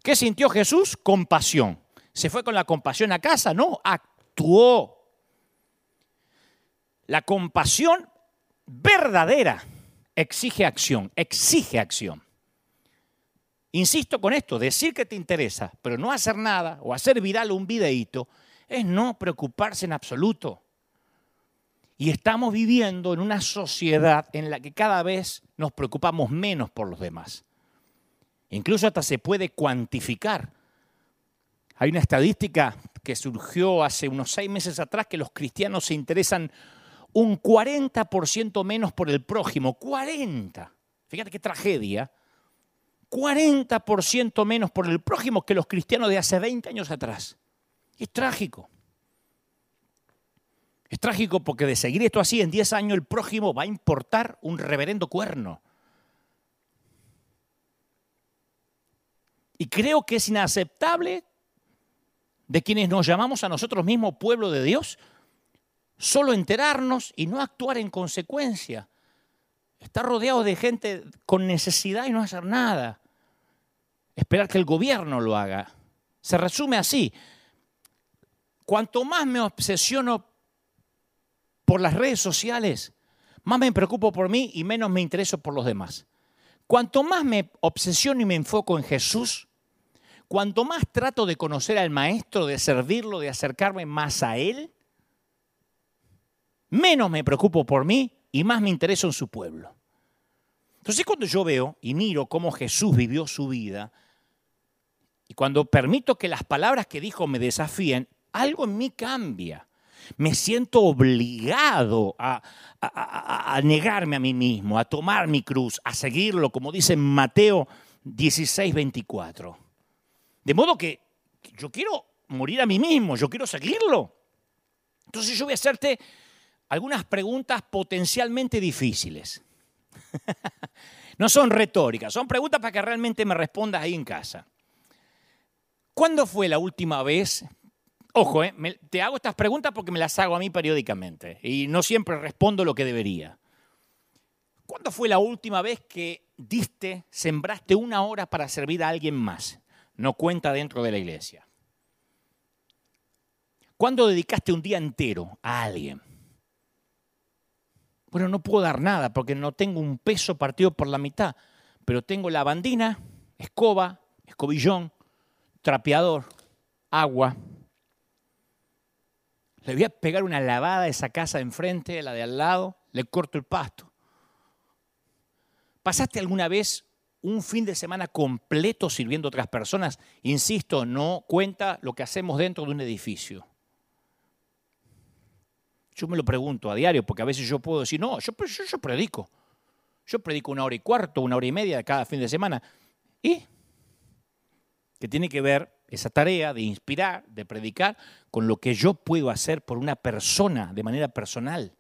¿Qué sintió Jesús? Compasión. ¿Se fue con la compasión a casa? No, actuó. La compasión verdadera exige acción, exige acción. Insisto con esto, decir que te interesa, pero no hacer nada o hacer viral un videíto, es no preocuparse en absoluto. Y estamos viviendo en una sociedad en la que cada vez nos preocupamos menos por los demás. Incluso hasta se puede cuantificar. Hay una estadística que surgió hace unos seis meses atrás que los cristianos se interesan un 40% menos por el prójimo. 40. Fíjate qué tragedia. 40% menos por el prójimo que los cristianos de hace 20 años atrás. Es trágico. Es trágico porque de seguir esto así, en 10 años el prójimo va a importar un reverendo cuerno. Y creo que es inaceptable de quienes nos llamamos a nosotros mismos pueblo de Dios solo enterarnos y no actuar en consecuencia. Estar rodeado de gente con necesidad y no hacer nada. Esperar que el gobierno lo haga. Se resume así. Cuanto más me obsesiono por las redes sociales, más me preocupo por mí y menos me intereso por los demás. Cuanto más me obsesiono y me enfoco en Jesús, cuanto más trato de conocer al Maestro, de servirlo, de acercarme más a Él, menos me preocupo por mí y más me intereso en su pueblo. Entonces cuando yo veo y miro cómo Jesús vivió su vida, y cuando permito que las palabras que dijo me desafíen, algo en mí cambia. Me siento obligado a, negarme a mí mismo, a tomar mi cruz, a seguirlo, como dice Mateo 16, 24. De modo que yo quiero morir a mí mismo, yo quiero seguirlo. Entonces yo voy a hacerte algunas preguntas potencialmente difíciles. [laughs] no son retóricas, son preguntas para que realmente me respondas ahí en casa. ¿Cuándo fue la última vez? Ojo, eh, te hago estas preguntas porque me las hago a mí periódicamente y no siempre respondo lo que debería. ¿Cuándo fue la última vez que diste, sembraste una hora para servir a alguien más? No cuenta dentro de la iglesia. ¿Cuándo dedicaste un día entero a alguien? Bueno, no puedo dar nada porque no tengo un peso partido por la mitad, pero tengo lavandina, escoba, escobillón, trapeador, agua. Le voy a pegar una lavada a esa casa de enfrente, la de al lado, le corto el pasto. ¿Pasaste alguna vez un fin de semana completo sirviendo a otras personas? Insisto, no cuenta lo que hacemos dentro de un edificio. Yo me lo pregunto a diario, porque a veces yo puedo decir, no, yo, yo, predico. Yo predico una hora y cuarto, una hora y media cada fin de semana. ¿Y? Que tiene que ver esa tarea de inspirar, de predicar, con lo que yo puedo hacer por una persona de manera personal.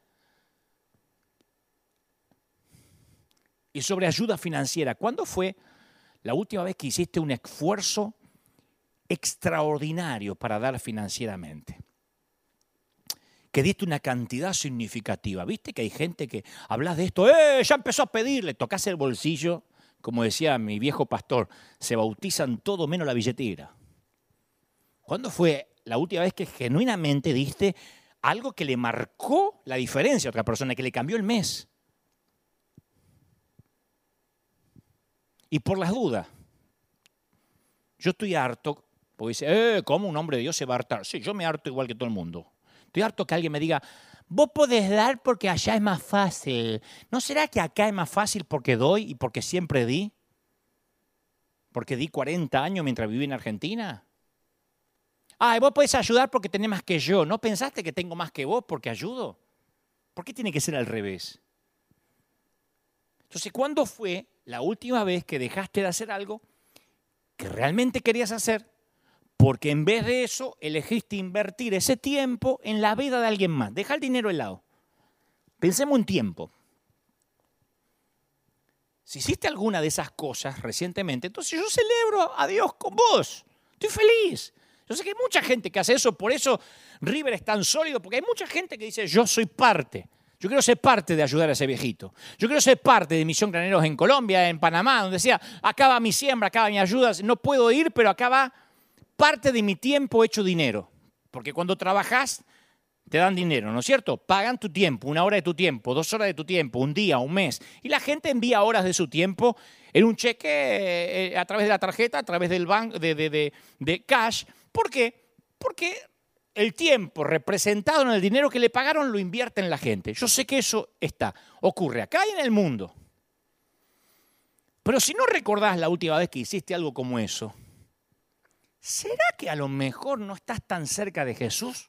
Y sobre ayuda financiera, ¿cuándo fue la última vez que hiciste un esfuerzo extraordinario para dar financieramente? Que diste una cantidad significativa. ¿Viste que hay gente que hablas de esto? ¡Eh! Ya empezó a pedirle, tocas el bolsillo. Como decía mi viejo pastor, se bautizan todo menos la billetera. ¿Cuándo fue la última vez que genuinamente diste algo que le marcó la diferencia a otra persona, que le cambió el mes? Y por las dudas, yo estoy harto, porque dice, eh, ¿cómo un hombre de Dios se va a hartar? Sí, yo me harto igual que todo el mundo. Estoy harto que alguien me diga, vos podés dar porque allá es más fácil. ¿No será que acá es más fácil porque doy y porque siempre di? ¿Porque di 40 años mientras viví en Argentina? Ah, vos podés ayudar porque tenés más que yo. ¿No pensaste que tengo más que vos porque ayudo? ¿Por qué tiene que ser al revés? Entonces, ¿cuándo fue la última vez que dejaste de hacer algo que realmente querías hacer porque en vez de eso, elegiste invertir ese tiempo en la vida de alguien más. Deja el dinero al lado. Pensemos en tiempo. Si hiciste alguna de esas cosas recientemente, entonces yo celebro a Dios con vos. Estoy feliz. Yo sé que hay mucha gente que hace eso, por eso River es tan sólido, porque hay mucha gente que dice, yo soy parte. Yo quiero ser parte de ayudar a ese viejito. Yo quiero ser parte de Misión Graneros en Colombia, en Panamá, donde decía, acaba mi siembra, acaba mi ayuda, no puedo ir, pero acaba parte de mi tiempo hecho dinero. Porque cuando trabajas, te dan dinero, ¿no es cierto? Pagan tu tiempo, una hora de tu tiempo, dos horas de tu tiempo, un día, un mes. Y la gente envía horas de su tiempo en un cheque eh, a través de la tarjeta, a través del banco, de, de, de cash. ¿Por qué? Porque el tiempo representado en el dinero que le pagaron lo invierte en la gente. Yo sé que eso está, ocurre acá y en el mundo. Pero si no recordás la última vez que hiciste algo como eso, ¿será que a lo mejor no estás tan cerca de Jesús?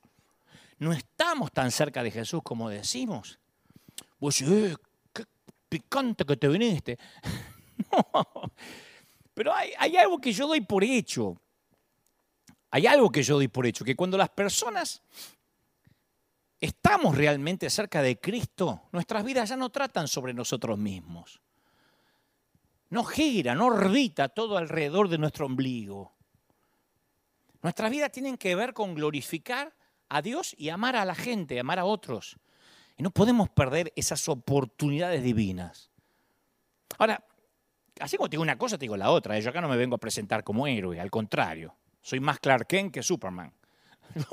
No estamos tan cerca de Jesús como decimos. Vos decís, eh, qué picante que te viniste. [laughs] no. Pero hay, hay algo que yo doy por hecho. Hay algo que yo doy por hecho, que cuando las personas estamos realmente cerca de Cristo, nuestras vidas ya no tratan sobre nosotros mismos. No gira, no orbita todo alrededor de nuestro ombligo. Nuestras vidas tienen que ver con glorificar a Dios y amar a la gente, amar a otros. Y no podemos perder esas oportunidades divinas. Ahora, así como te digo una cosa, te digo la otra. ¿eh? Yo acá no me vengo a presentar como héroe, al contrario. Soy más Clark Kent que Superman. [laughs]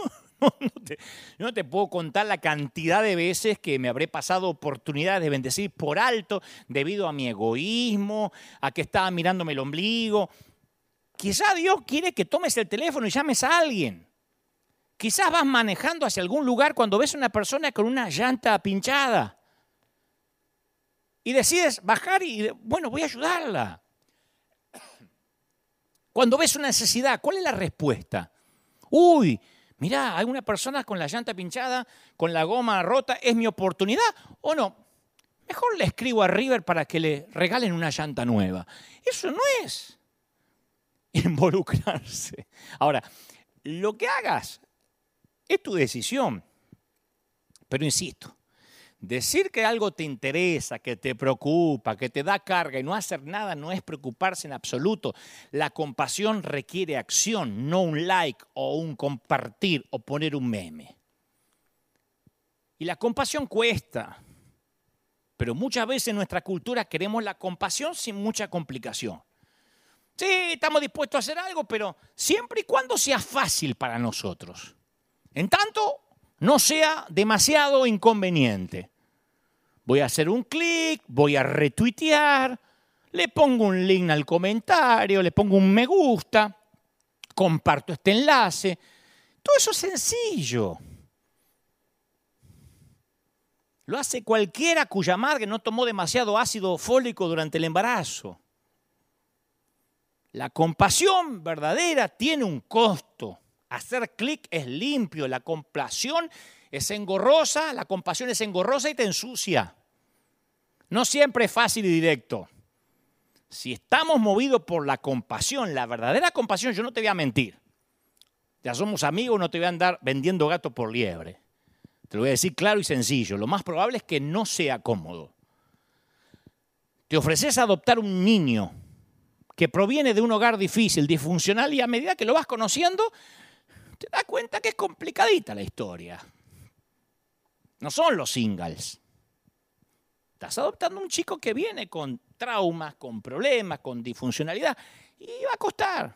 yo no te puedo contar la cantidad de veces que me habré pasado oportunidades de bendecir por alto debido a mi egoísmo, a que estaba mirándome el ombligo, Quizá Dios quiere que tomes el teléfono y llames a alguien. Quizás vas manejando hacia algún lugar cuando ves a una persona con una llanta pinchada. Y decides bajar y, bueno, voy a ayudarla. Cuando ves una necesidad, ¿cuál es la respuesta? Uy, mira, hay una persona con la llanta pinchada, con la goma rota, ¿es mi oportunidad o no? Mejor le escribo a River para que le regalen una llanta nueva. Eso no es. [laughs] involucrarse. Ahora, lo que hagas es tu decisión. Pero insisto, decir que algo te interesa, que te preocupa, que te da carga y no hacer nada no es preocuparse en absoluto. La compasión requiere acción, no un like o un compartir o poner un meme. Y la compasión cuesta. Pero muchas veces en nuestra cultura queremos la compasión sin mucha complicación. Sí, estamos dispuestos a hacer algo, pero siempre y cuando sea fácil para nosotros. En tanto, no sea demasiado inconveniente. Voy a hacer un clic, voy a retuitear, le pongo un link al comentario, le pongo un me gusta, comparto este enlace. Todo eso es sencillo. Lo hace cualquiera cuya madre no tomó demasiado ácido fólico durante el embarazo. La compasión verdadera tiene un costo. Hacer clic es limpio, la compasión es engorrosa, la compasión es engorrosa y te ensucia. No siempre es fácil y directo. Si estamos movidos por la compasión, la verdadera compasión, yo no te voy a mentir. Ya somos amigos, no te voy a andar vendiendo gato por liebre. Te lo voy a decir claro y sencillo. Lo más probable es que no sea cómodo. Te ofreces a adoptar un niño que proviene de un hogar difícil, disfuncional, y a medida que lo vas conociendo, te das cuenta que es complicadita la historia. No son los singles. Estás adoptando un chico que viene con traumas, con problemas, con disfuncionalidad, y va a costar.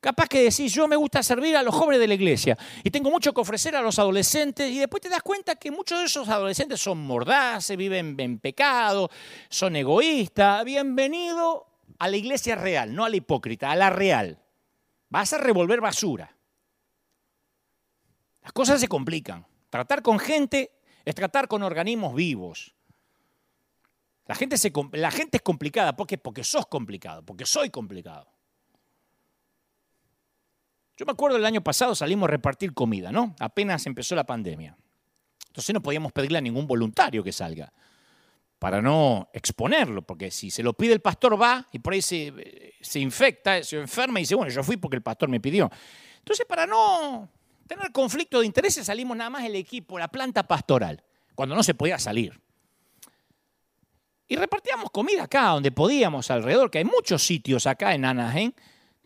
Capaz que decís, yo me gusta servir a los jóvenes de la iglesia y tengo mucho que ofrecer a los adolescentes y después te das cuenta que muchos de esos adolescentes son mordaces, viven en pecado, son egoístas. Bienvenido a la iglesia real, no a la hipócrita, a la real. Vas a revolver basura. Las cosas se complican. Tratar con gente es tratar con organismos vivos. La gente, la gente es complicada porque, porque sos complicado, porque soy complicado. Yo me acuerdo el año pasado salimos a repartir comida, ¿no? Apenas empezó la pandemia. Entonces no podíamos pedirle a ningún voluntario que salga para no exponerlo, porque si se lo pide el pastor va y por ahí se, infecta, se enferma y dice, bueno, yo fui porque el pastor me pidió. Entonces para no tener conflicto de intereses salimos nada más el equipo, la planta pastoral, cuando no se podía salir. Y repartíamos comida acá, donde podíamos alrededor, que hay muchos sitios acá en Anaheim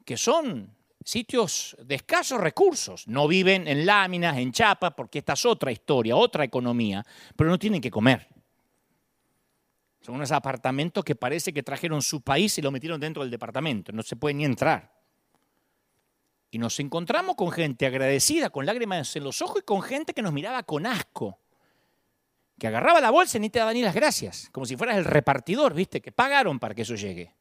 que son sitios de escasos recursos. No viven en láminas, en chapa, porque esta es otra historia, otra economía, pero no tienen que comer. Son unos apartamentos que parece que trajeron su país y lo metieron dentro del departamento. No se puede ni entrar. Y nos encontramos con gente agradecida, con lágrimas en los ojos y con gente que nos miraba con asco. Que agarraba la bolsa y ni te daba ni las gracias. Como si fueras el repartidor, ¿viste? Que pagaron para que eso llegue.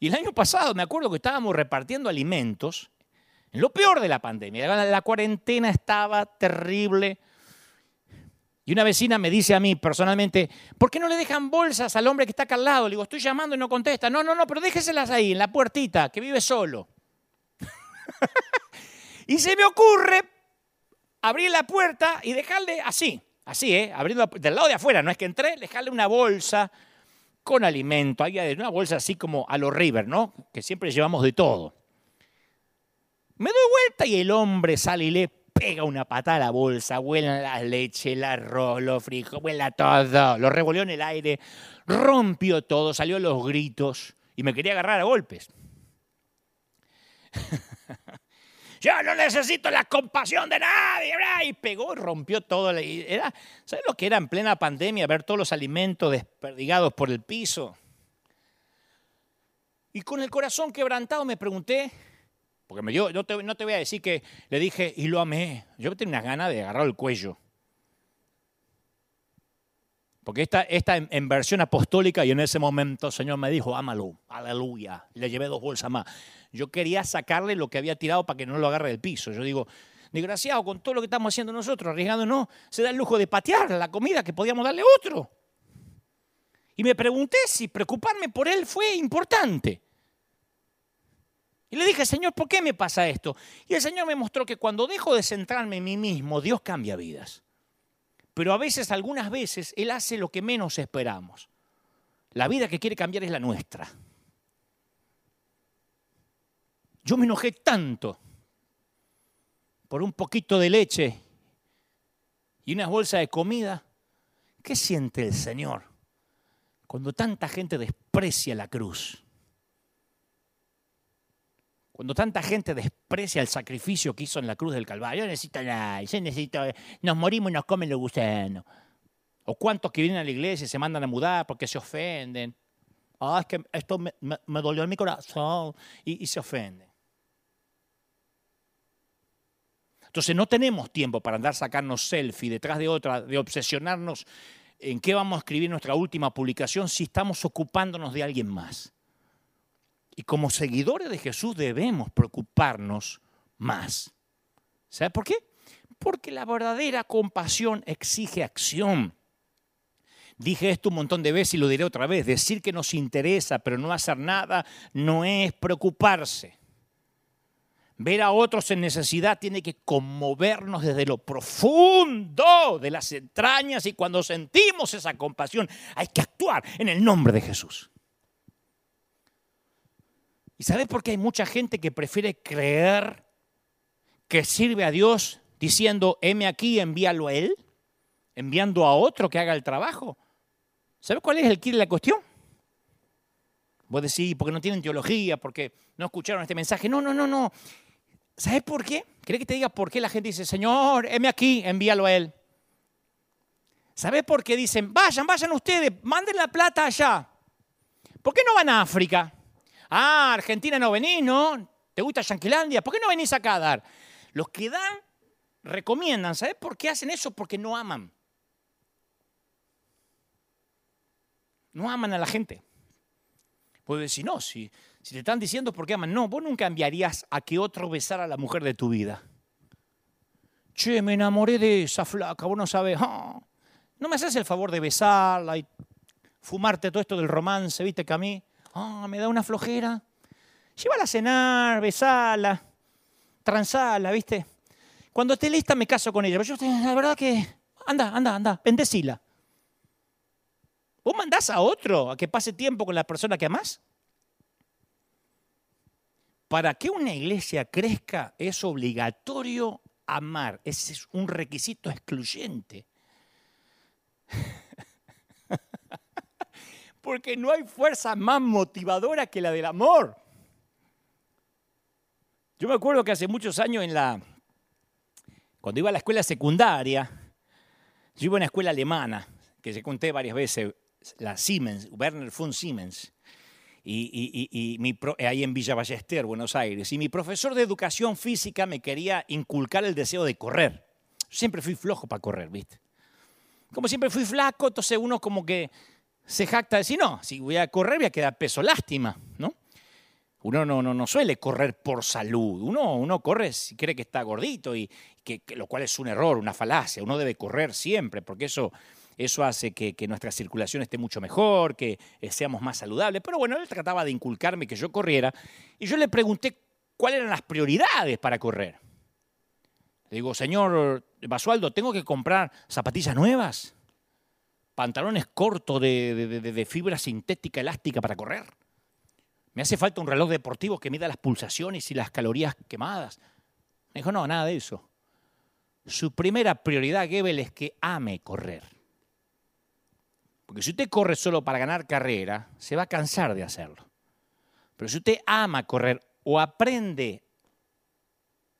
Y el año pasado me acuerdo que estábamos repartiendo alimentos en lo peor de la pandemia. La cuarentena estaba terrible. Y una vecina me dice a mí personalmente, ¿por qué no le dejan bolsas al hombre que está acá al lado? Le digo, estoy llamando y no contesta. No, no, no, pero déjeselas ahí, en la puertita, que vive solo. [laughs] y se me ocurre abrir la puerta y dejarle así, así, ¿eh? Abriendo del lado de afuera, no es que entré, dejarle una bolsa con alimento, una bolsa así como a los River, ¿no? Que siempre llevamos de todo. Me doy vuelta y el hombre sale y le pega una patada a la bolsa, vuela la leche, el arroz, los frijoles, vuela todo, lo revolvió en el aire, rompió todo, salió los gritos y me quería agarrar a golpes. [laughs] Yo no necesito la compasión de nadie. Y pegó y rompió todo. Era, ¿Sabes lo que era en plena pandemia ver todos los alimentos desperdigados por el piso? Y con el corazón quebrantado me pregunté, porque yo no te, no te voy a decir que le dije, y lo amé. Yo tenía unas ganas de agarrar el cuello. Porque esta, esta en, versión apostólica y en ese momento el Señor me dijo, ámalo, aleluya. Le llevé dos bolsas más. Yo quería sacarle lo que había tirado para que no lo agarre del piso. Yo digo, desgraciado, con todo lo que estamos haciendo nosotros, arriesgándonos, se da el lujo de patear la comida que podíamos darle a otro. Y me pregunté si preocuparme por él fue importante. Le dije, Señor, ¿por qué me pasa esto? Y el Señor me mostró que cuando dejo de centrarme en mí mismo, Dios cambia vidas. Pero a veces, algunas veces, Él hace lo que menos esperamos. La vida que quiere cambiar es la nuestra. Yo me enojé tanto por un poquito de leche y unas bolsas de comida. ¿Qué siente el Señor cuando tanta gente desprecia la cruz? Cuando tanta gente desprecia el sacrificio que hizo en la cruz del Calvario, yo necesito nada, yo necesito, nos morimos y nos comen los gusanos. O cuántos que vienen a la iglesia y se mandan a mudar porque se ofenden. Ah, es que esto me, dolió en mi corazón y, y se ofenden. Entonces no tenemos tiempo para andar sacarnos selfie detrás de otra, de obsesionarnos en qué vamos a escribir nuestra última publicación si estamos ocupándonos de alguien más. Y como seguidores de Jesús debemos preocuparnos más. ¿Sabe por qué? Porque la verdadera compasión exige acción. Dije esto un montón de veces y lo diré otra vez. Decir que nos interesa pero no hacer nada no es preocuparse. Ver a otros en necesidad tiene que conmovernos desde lo profundo de las entrañas y cuando sentimos esa compasión hay que actuar en el nombre de Jesús. ¿Y sabes por qué hay mucha gente que prefiere creer que sirve a Dios diciendo, heme aquí, envíalo a Él? Enviando a otro que haga el trabajo. ¿Sabes cuál es el kit de la cuestión? Vos decís, porque no tienen teología, porque no escucharon este mensaje. No, no, no, no. ¿Sabes por qué? ¿Querés que te diga por qué la gente dice, Señor, heme aquí, envíalo a Él? ¿Sabes por qué dicen, vayan, vayan ustedes, manden la plata allá? ¿Por qué no van a África? Ah, Argentina no venís, ¿no? ¿Te gusta Yanquilandia? ¿Por qué no venís acá a dar? Los que dan recomiendan, ¿sabes por qué hacen eso? Porque no aman. No aman a la gente. Puedes decir, no, si, te están diciendo por qué aman, no, vos nunca enviarías a que otro besara a la mujer de tu vida. Che, me enamoré de esa flaca, vos no sabes. Ah, no me haces el favor de besarla y fumarte todo esto del romance, viste que a mí ah, me da una flojera. Llévala a cenar, besala, transala, viste. Cuando esté lista me caso con ella. Pero yo, la verdad que, anda, anda, anda, bendecila. ¿Vos mandás a otro a que pase tiempo con la persona que amás? Para que una iglesia crezca es obligatorio amar. Ese es un requisito excluyente. Porque no hay fuerza más motivadora que la del amor. Yo me acuerdo que hace muchos años en la cuando iba a la escuela secundaria, yo iba a una escuela alemana, que se conté varias veces, la Siemens, Werner von Siemens, y, ahí en Villa Ballester, Buenos Aires. Y mi profesor de educación física me quería inculcar el deseo de correr. siempre fui flojo para correr, ¿viste? Como siempre fui flaco, entonces uno como que se jacta de decir, no, si voy a correr voy a quedar peso, lástima, ¿no? Uno no, no, no suele correr por salud, uno, uno corre si cree que está gordito, y que, lo cual es un error, una falacia, uno debe correr siempre, porque eso eso hace que, nuestra circulación esté mucho mejor, que eh, seamos más saludables. Pero bueno, él trataba de inculcarme que yo corriera y yo le pregunté cuáles eran las prioridades para correr. Le digo, señor Basualdo, ¿tengo que comprar zapatillas nuevas? ¿Pantalones cortos de, de fibra sintética elástica para correr? ¿Me hace falta un reloj deportivo que mida las pulsaciones y las calorías quemadas? Me dijo, no, nada de eso. Su primera prioridad, Gebel, es que ame correr. Porque si usted corre solo para ganar carrera, se va a cansar de hacerlo. Pero si usted ama correr o aprende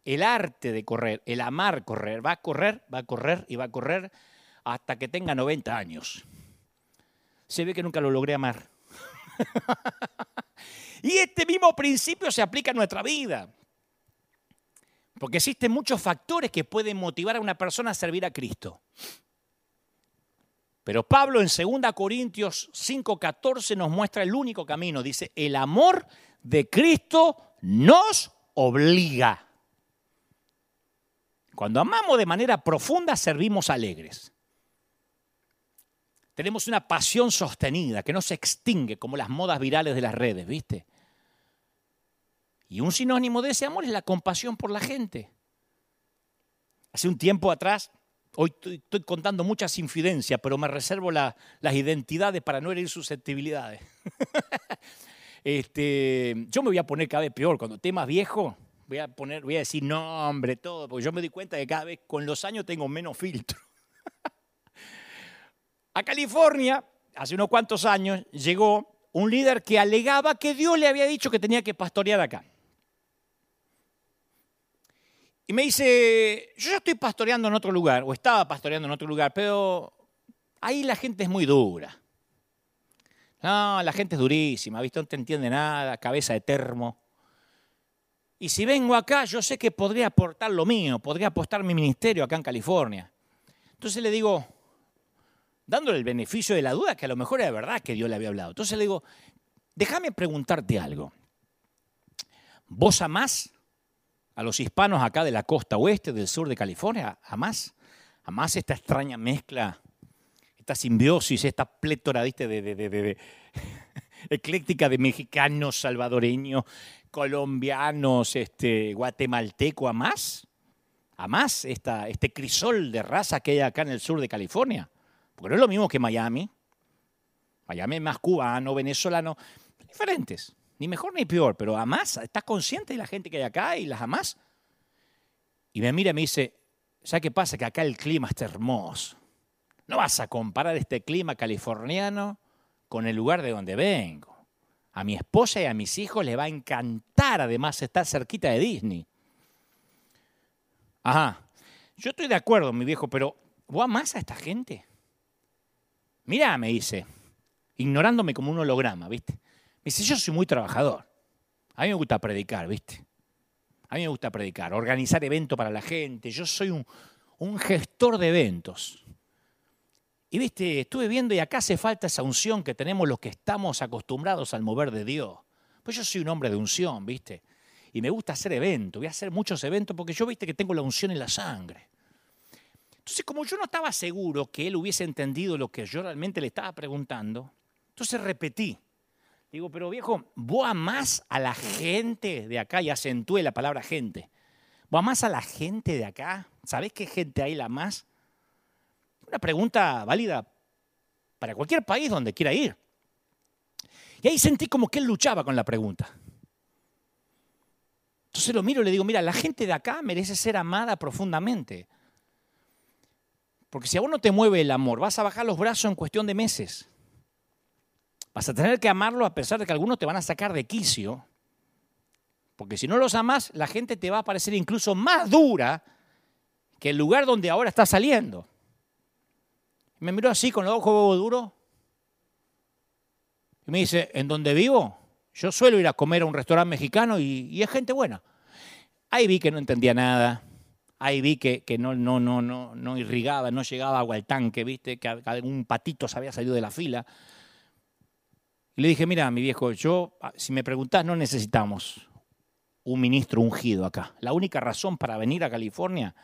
el arte de correr, el amar correr, va a correr, va a correr y va a correr hasta que tenga 90 años. Se ve que nunca lo logré amar. [laughs] y este mismo principio se aplica a nuestra vida. Porque existen muchos factores que pueden motivar a una persona a servir a Cristo. Pero Pablo en 2 Corintios 5:14 nos muestra el único camino. Dice, el amor de Cristo nos obliga. Cuando amamos de manera profunda, servimos alegres. Tenemos una pasión sostenida que no se extingue como las modas virales de las redes, ¿viste? Y un sinónimo de ese amor es la compasión por la gente. Hace un tiempo atrás Hoy estoy, contando muchas infidencias, pero me reservo las identidades para no herir susceptibilidades. [laughs] este, yo me voy a poner cada vez peor. Cuando más viejo, voy a, poner, voy a decir nombre, todo, porque yo me di cuenta que cada vez con los años tengo menos filtro. [laughs] a California, hace unos cuantos años, llegó un líder que alegaba que Dios le había dicho que tenía que pastorear acá. Y me dice, yo ya estoy pastoreando en otro lugar, o estaba pastoreando en otro lugar, pero ahí la gente es muy dura. No, la gente es durísima, ¿viste? No te entiende nada, cabeza de termo. Y si vengo acá, yo sé que podría aportar lo mío, podría apostar mi ministerio acá en California. Entonces le digo, dándole el beneficio de la duda, que a lo mejor era verdad que Dios le había hablado. Entonces le digo, déjame preguntarte algo. ¿Vos amás a los hispanos acá de la costa oeste, del sur de California? ¿Amás? ¿Amás esta extraña mezcla, esta simbiosis, esta plétora de, de, [laughs] ecléctica de mexicanos, salvadoreños, colombianos, este, guatemalteco? ¿Amás? ¿Amás esta, este crisol de raza que hay acá en el sur de California? Porque no es lo mismo que Miami. Miami es más cubano, venezolano, diferentes. Ni mejor ni peor, pero amás, estás consciente de la gente que hay acá y las amás. Y me mira y me dice, ¿sabes qué pasa? Que acá el clima está hermoso. No vas a comparar este clima californiano con el lugar de donde vengo. A mi esposa y a mis hijos les va a encantar además estar cerquita de Disney. Ajá, yo estoy de acuerdo, mi viejo, pero ¿vos amás a esta gente? Mirá, me dice, ignorándome como un holograma, ¿viste? Me dice, yo soy muy trabajador. A mí me gusta predicar, ¿viste? A mí me gusta predicar, organizar eventos para la gente. Yo soy un, un gestor de eventos. Y viste, estuve viendo y acá hace falta esa unción que tenemos los que estamos acostumbrados al mover de Dios. Pues yo soy un hombre de unción, viste. Y me gusta hacer eventos, voy a hacer muchos eventos porque yo viste que tengo la unción en la sangre. Entonces, como yo no estaba seguro que él hubiese entendido lo que yo realmente le estaba preguntando, entonces repetí. Digo, pero viejo, ¿vos amás a la gente de acá? Y acentué la palabra gente. ¿Vos amás a la gente de acá? ¿Sabés qué gente hay la más? Una pregunta válida para cualquier país donde quiera ir. Y ahí sentí como que él luchaba con la pregunta. Entonces lo miro y le digo, mira, la gente de acá merece ser amada profundamente. Porque si a no te mueve el amor, vas a bajar los brazos en cuestión de meses. Vas a tener que amarlo a pesar de que algunos te van a sacar de quicio. Porque si no los amas, la gente te va a parecer incluso más dura que el lugar donde ahora estás saliendo. me miró así con los ojos duros. Y me dice, ¿en dónde vivo? Yo suelo ir a comer a un restaurante mexicano y, y es gente buena. Ahí vi que no entendía nada. Ahí vi que, no, no, no, no, no irrigaba, no llegaba agua al tanque, viste, que algún patito se había salido de la fila. Y le dije, mira, mi viejo, yo, ah, si me preguntás, no necesitamos un ministro ungido acá. La única razón para venir a California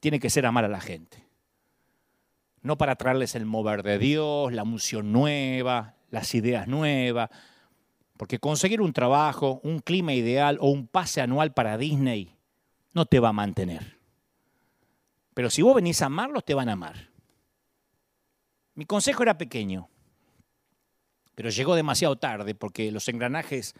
tiene que ser amar a la gente. No para traerles el mover de Dios, la unción nueva, las ideas nuevas. Porque conseguir un trabajo, un clima ideal o un pase anual para Disney no te va a mantener. Pero si vos venís a amarlos, te van a amar. Mi consejo era pequeño, pero llegó demasiado tarde porque los engranajes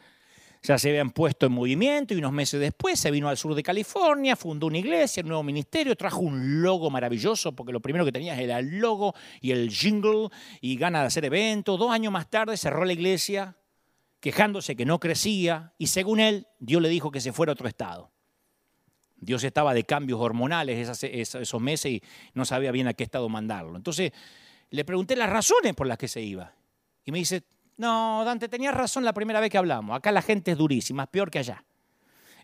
ya se habían puesto en movimiento y unos meses después se vino al sur de California, fundó una iglesia, un nuevo ministerio, trajo un logo maravilloso porque lo primero que tenías era el logo y el jingle y ganas de hacer eventos. Dos años más tarde cerró la iglesia quejándose que no crecía y según él Dios le dijo que se fuera a otro estado. Dios estaba de cambios hormonales esos meses y no sabía bien a qué estado mandarlo. Entonces le pregunté las razones por las que se iba. Y me dice, no, Dante, tenías razón la primera vez que hablamos. Acá la gente es durísima, es peor que allá.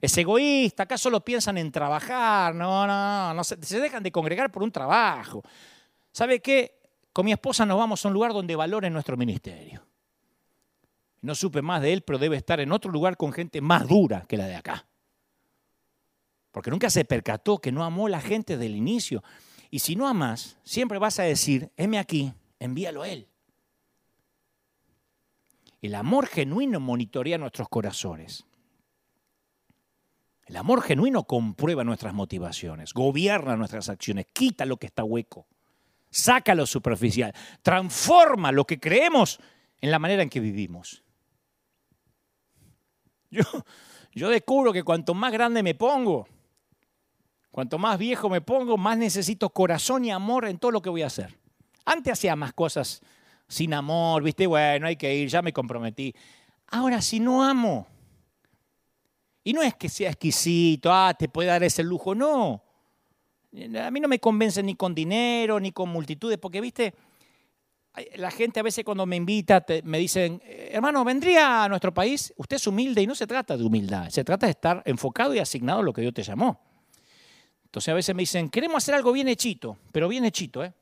Es egoísta, acá solo piensan en trabajar. No, no, no, se, se dejan de congregar por un trabajo. ¿Sabe qué? Con mi esposa nos vamos a un lugar donde valoren nuestro ministerio. No supe más de él, pero debe estar en otro lugar con gente más dura que la de acá porque nunca se percató que no amó a la gente del inicio. Y si no amas, siempre vas a decir, heme aquí, envíalo a Él. El amor genuino monitorea nuestros corazones. El amor genuino comprueba nuestras motivaciones, gobierna nuestras acciones, quita lo que está hueco, saca lo superficial, transforma lo que creemos en la manera en que vivimos. Yo, yo descubro que cuanto más grande me pongo, Cuanto más viejo me pongo, más necesito corazón y amor en todo lo que voy a hacer. Antes hacía más cosas sin amor, viste, bueno, hay que ir, ya me comprometí. Ahora, si no amo, y no es que sea exquisito, ah, te puede dar ese lujo, no. A mí no me convence ni con dinero, ni con multitudes, porque, viste, La gente a veces cuando me invita me dicen, hermano, ¿vendría a nuestro país? Usted es humilde y no se trata de humildad, se trata de estar enfocado y asignado a lo que Dios te llamó. Entonces a veces me dicen, queremos hacer algo bien hechito, pero bien hechito, ¿eh?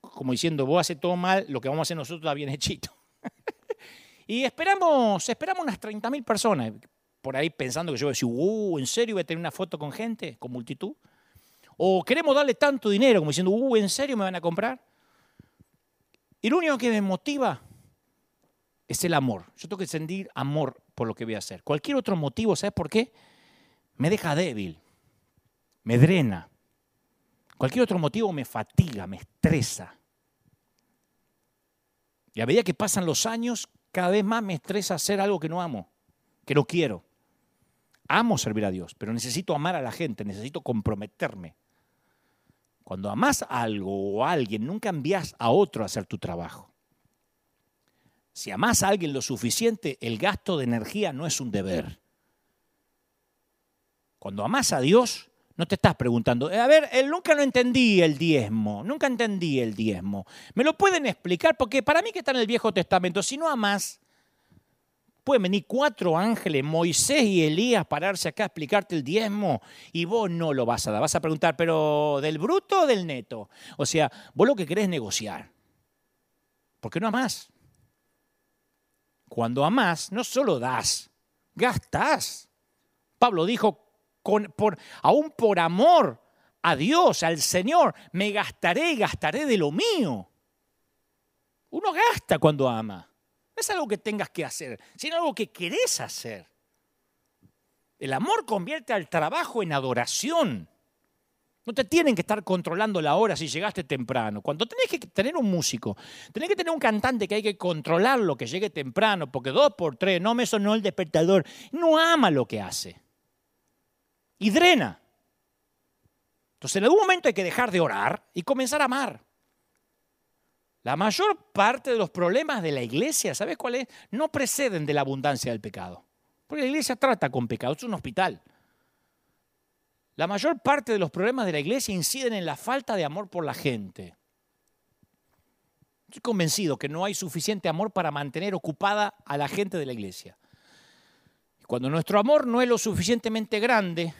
Como diciendo, vos haces todo mal, lo que vamos a hacer nosotros está bien hechito. [laughs] y esperamos, esperamos unas 30.000 personas, por ahí pensando que yo voy a decir, uh, ¿en serio voy a tener una foto con gente, con multitud? O queremos darle tanto dinero, como diciendo, uh, ¿en serio me van a comprar? Y lo único que me motiva es el amor. Yo tengo que sentir amor por lo que voy a hacer. Cualquier otro motivo, ¿sabes por qué? Me deja débil, me drena. Cualquier otro motivo me fatiga, me estresa. Y a medida que pasan los años, cada vez más me estresa hacer algo que no amo, que no quiero. Amo servir a Dios, pero necesito amar a la gente, necesito comprometerme. Cuando amas algo o a alguien, nunca envías a otro a hacer tu trabajo. Si amas a alguien lo suficiente, el gasto de energía no es un deber. Cuando amas a Dios, no te estás preguntando, a ver, él nunca lo entendí el diezmo, nunca entendí el diezmo. ¿Me lo pueden explicar? Porque para mí que está en el Viejo Testamento, si no amas, Pueden venir cuatro ángeles, Moisés y Elías, pararse acá a explicarte el diezmo y vos no lo vas a dar. Vas a preguntar, pero ¿del bruto o del neto? O sea, vos lo que querés es negociar. ¿Por qué no amás? Cuando amás, no solo das, gastás. Pablo dijo, por, aún por amor a Dios, al Señor, me gastaré y gastaré de lo mío. Uno gasta cuando ama. No es algo que tengas que hacer, sino algo que querés hacer. El amor convierte al trabajo en adoración. No te tienen que estar controlando la hora si llegaste temprano. Cuando tenés que tener un músico, tenés que tener un cantante que hay que controlarlo, que llegue temprano, porque dos por tres, no me sonó el despertador. No ama lo que hace. Y drena. Entonces en algún momento hay que dejar de orar y comenzar a amar. La mayor parte de los problemas de la iglesia, ¿sabes cuál es? No preceden de la abundancia del pecado. Porque la iglesia trata con pecado, es un hospital. La mayor parte de los problemas de la iglesia inciden en la falta de amor por la gente. Estoy convencido que no hay suficiente amor para mantener ocupada a la gente de la iglesia. Cuando nuestro amor no es lo suficientemente grande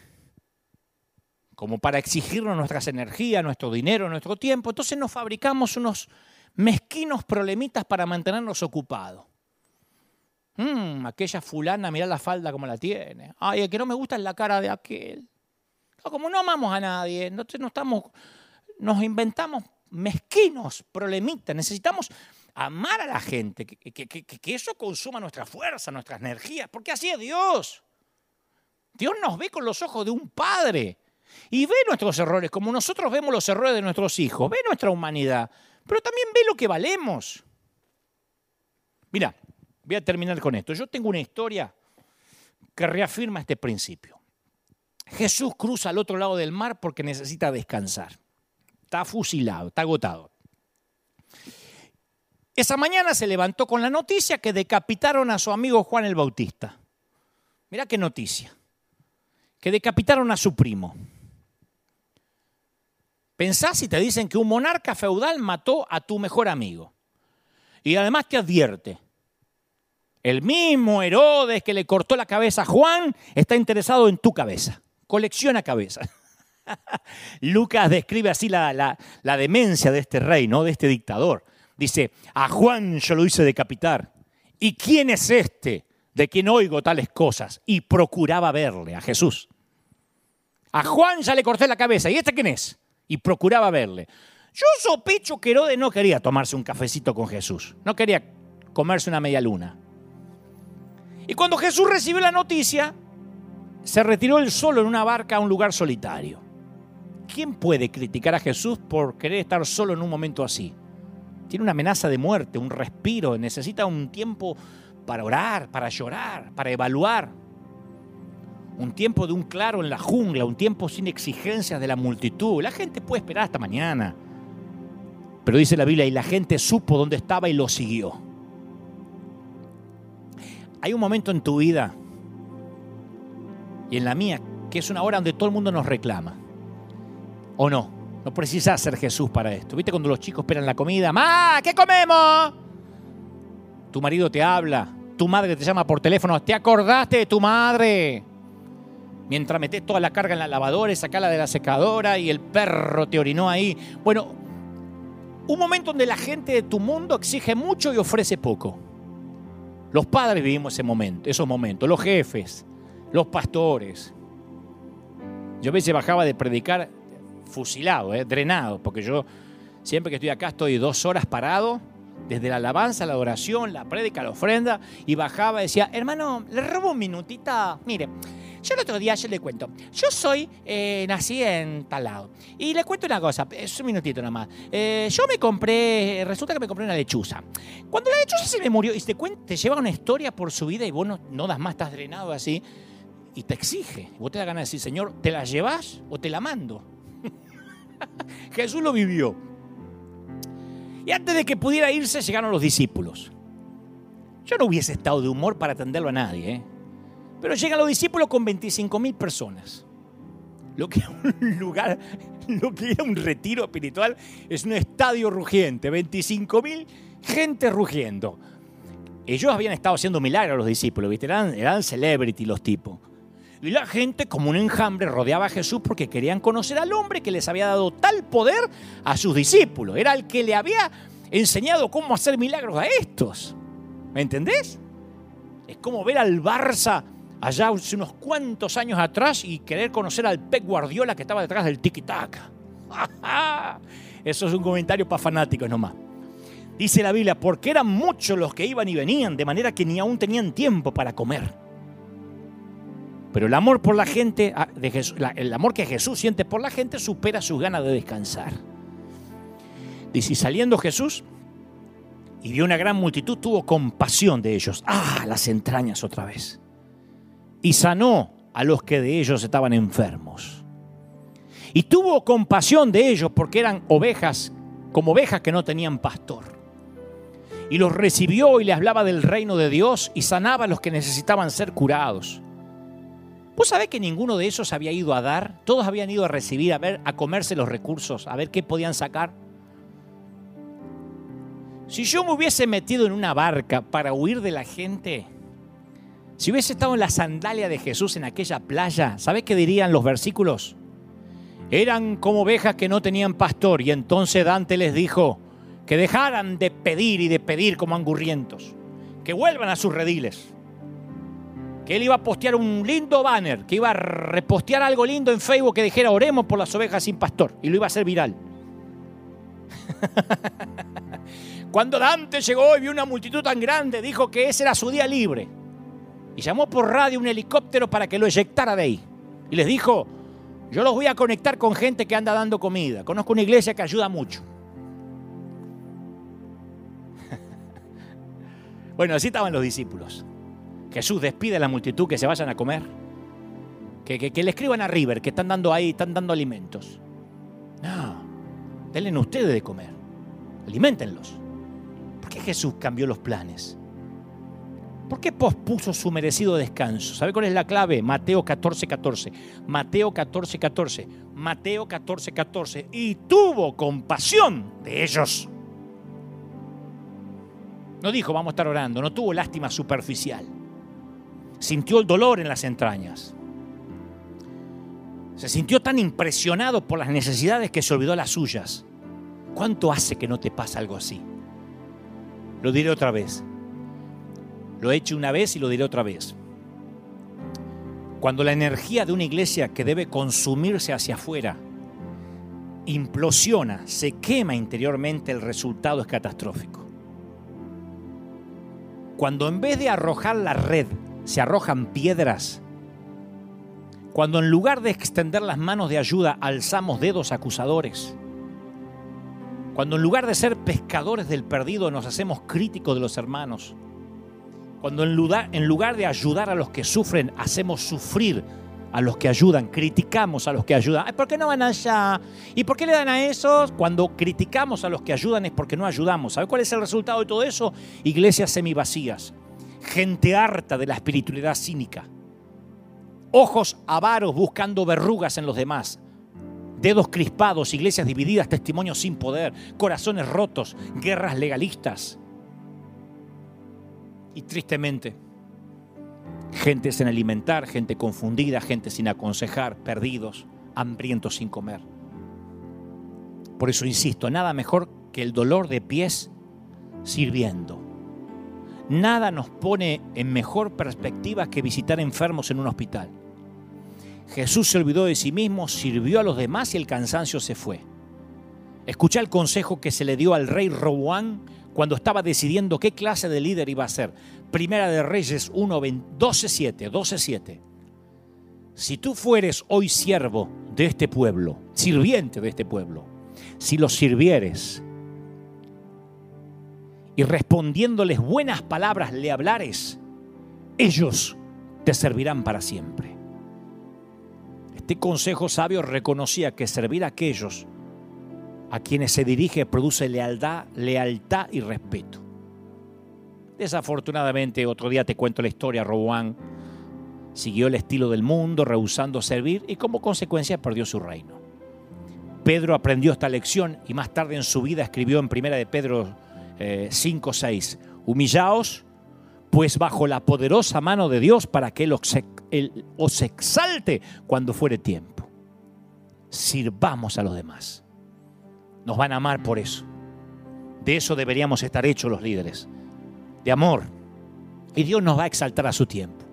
como para exigirnos nuestras energías, nuestro dinero, nuestro tiempo, entonces nos fabricamos unos mezquinos problemitas para mantenernos ocupados. Mm, aquella fulana, mira la falda como la tiene. Ay, el que no me gusta es la cara de aquel. Como no amamos a nadie, entonces no estamos, nos inventamos mezquinos, problemitas. Necesitamos amar a la gente, que, que, eso consuma nuestra fuerza, nuestras energías, porque así es Dios. Dios nos ve con los ojos de un padre y ve nuestros errores como nosotros vemos los errores de nuestros hijos, ve nuestra humanidad pero también ve lo que valemos. Mira, voy a terminar con esto. Yo tengo una historia que reafirma este principio. Jesús cruza al otro lado del mar porque necesita descansar. Está fusilado, está agotado. Esa mañana se levantó con la noticia que decapitaron a su amigo Juan el Bautista. Mira qué noticia. Que decapitaron a su primo. Pensás si te dicen que un monarca feudal mató a tu mejor amigo. Y además te advierte, el mismo Herodes que le cortó la cabeza a Juan está interesado en tu cabeza. Colecciona cabezas. [laughs] Lucas describe así la, la, demencia de este rey, ¿no? de este dictador. Dice, a Juan yo lo hice decapitar. ¿Y quién es este de quien oigo tales cosas? Y procuraba verle, a Jesús. A Juan ya le corté la cabeza. ¿Y este quién es? Y procuraba verle. Yo sospecho que Herodes no quería tomarse un cafecito con Jesús, no quería comerse una media luna. Y cuando Jesús recibió la noticia, se retiró él solo en una barca a un lugar solitario. ¿Quién puede criticar a Jesús por querer estar solo en un momento así? Tiene una amenaza de muerte, un respiro, necesita un tiempo para orar, para llorar, para evaluar un tiempo de un claro en la jungla, un tiempo sin exigencias de la multitud. La gente puede esperar hasta mañana. Pero dice la Biblia, y la gente supo dónde estaba y lo siguió. Hay un momento en tu vida y en la mía que es una hora donde todo el mundo nos reclama. ¿O no? No precisas ser Jesús para esto. ¿Viste cuando los chicos esperan la comida? ¡Ma! ¿Qué comemos? Tu marido te habla, tu madre te llama por teléfono, ¿te acordaste de tu madre? Mientras metes toda la carga en la lavadora y sacala de la secadora y el perro te orinó ahí. Bueno, un momento donde la gente de tu mundo exige mucho y ofrece poco. Los padres vivimos ese momento, esos momentos, los jefes, los pastores. Yo a veces bajaba de predicar fusilado, eh, drenado, porque yo siempre que estoy acá estoy dos horas parado, desde la alabanza, la adoración, la prédica, la ofrenda, y bajaba y decía, hermano, le robo un minutita. Mire, yo el otro día, yo le cuento, yo soy, eh, nací en tal lado. Y le cuento una cosa, es un minutito nada más. Eh, yo me compré, resulta que me compré una lechuza. Cuando la lechuza se me murió y te, cuenta, te lleva una historia por su vida y vos no, das más, estás drenado así, y te exige. Vos te da ganas de decir, Señor, ¿te la llevas o te la mando? [laughs] Jesús lo vivió. Y antes de que pudiera irse, llegaron los discípulos. Yo no hubiese estado de humor para atenderlo a nadie, ¿eh? Pero llegan los discípulos con 25 mil personas. Lo que era un [laughs] lugar, lo que era un retiro espiritual es un estadio rugiente, 25 mil gente rugiendo. Ellos habían estado haciendo milagros los discípulos, ¿viste? Eran, eran celebrity los tipos. Y la gente, como un enjambre, rodeaba a Jesús porque querían conocer al hombre que les había dado tal poder a sus discípulos. Era el que le había enseñado cómo hacer milagros a estos. ¿Me entendés? Es como ver al Barça allá hace unos cuantos años atrás y querer conocer al Pep Guardiola que estaba detrás del tiki-taka. [laughs] Eso es un comentario para fanáticos nomás. Dice la Biblia, porque eran muchos los que iban y venían, de manera que ni aún tenían tiempo para comer. Pero el amor por la gente, ah, el amor que Jesús siente por la gente supera sus ganas de descansar. Dice, y saliendo Jesús y vio una gran multitud, tuvo compasión de ellos. Ah, las entrañas otra vez y sanó a los que de ellos estaban enfermos. Y tuvo compasión de ellos porque eran ovejas, como ovejas que no tenían pastor. Y los recibió y les hablaba del reino de Dios y sanaba a los que necesitaban ser curados. ¿Vos sabés que ninguno de esos había ido a dar? Todos habían ido a recibir, a ver, a comerse los recursos, a ver qué podían sacar. Si yo me hubiese metido en una barca para huir de la gente, si hubiese estado en la sandalia de Jesús en aquella playa, ¿sabes qué dirían los versículos? Eran como ovejas que no tenían pastor y entonces Dante les dijo que dejaran de pedir y de pedir como angurrientos, que vuelvan a sus rediles. Que él iba a postear un lindo banner, que iba a repostear algo lindo en Facebook que dijera oremos por las ovejas sin pastor y lo iba a hacer viral. [laughs] Cuando Dante llegó y vio una multitud tan grande, dijo que ese era su día libre y llamó por radio un helicóptero para que lo eyectara de ahí. Y les dijo, yo los voy a conectar con gente que anda dando comida. Conozco una iglesia que ayuda mucho. [laughs] bueno, así estaban los discípulos. Jesús despide a la multitud que se vayan a comer. Que, le escriban a River, que están dando ahí, están dando alimentos. No, denle ustedes de comer. Aliméntenlos. ¿Por qué Jesús cambió los planes? ¿Por qué pospuso su merecido descanso? ¿Sabe cuál es la clave? Mateo 14, 14. Mateo 14, 14. Mateo 14, 14. Y tuvo compasión de ellos. No dijo, vamos a estar orando. No tuvo lástima superficial. Sintió el dolor en las entrañas. Se sintió tan impresionado por las necesidades que se olvidó las suyas. ¿Cuánto hace que no te pasa algo así? Lo diré otra vez. Lo he hecho una vez y lo diré otra vez. Cuando la energía de una iglesia que debe consumirse hacia afuera implosiona, se quema interiormente, el resultado es catastrófico. Cuando en vez de arrojar la red se arrojan piedras, cuando en lugar de extender las manos de ayuda alzamos dedos acusadores, cuando en lugar de ser pescadores del perdido nos hacemos críticos de los hermanos, cuando en lugar, de ayudar a los que sufren, hacemos sufrir a los que ayudan, criticamos a los que ayudan. ¿Por qué no van allá? ¿Y por qué le dan a esos? Cuando criticamos a los que ayudan es porque no ayudamos. ¿Sabe cuál es el resultado de todo eso? Iglesias semivacías, gente harta de la espiritualidad cínica, ojos avaros buscando verrugas en los demás, dedos crispados, iglesias divididas, testimonios sin poder, corazones rotos, guerras legalistas. Y tristemente, gente sin alimentar, gente confundida, gente sin aconsejar, perdidos, hambrientos sin comer. Por eso insisto, nada mejor que el dolor de pies sirviendo. Nada nos pone en mejor perspectiva que visitar enfermos en un hospital. Jesús se olvidó de sí mismo, sirvió a los demás y el cansancio se fue. Escuché el consejo que se le dio al rey Roboán cuando estaba decidiendo qué clase de líder iba a ser. Primera de Reyes 1, 12, 7, 12, 7. Si tú fueres hoy siervo de este pueblo, sirviente de este pueblo, si los sirvieres y respondiéndoles buenas palabras le hablares, ellos te servirán para siempre. Este consejo sabio reconocía que servir a aquellos a quienes se dirige produce lealtad, lealtad y respeto. Desafortunadamente, otro día te cuento la historia, Roboán siguió el estilo del mundo, rehusando servir y como consecuencia perdió su reino. Pedro aprendió esta lección y más tarde en su vida escribió en Primera de Pedro 5, eh, 6, humillaos pues bajo la poderosa mano de Dios para que Él os exalte cuando fuere tiempo. Sirvamos a los demás. Nos van a amar por eso. De eso deberíamos estar hechos los líderes. De amor. Y Dios nos va a exaltar a su tiempo.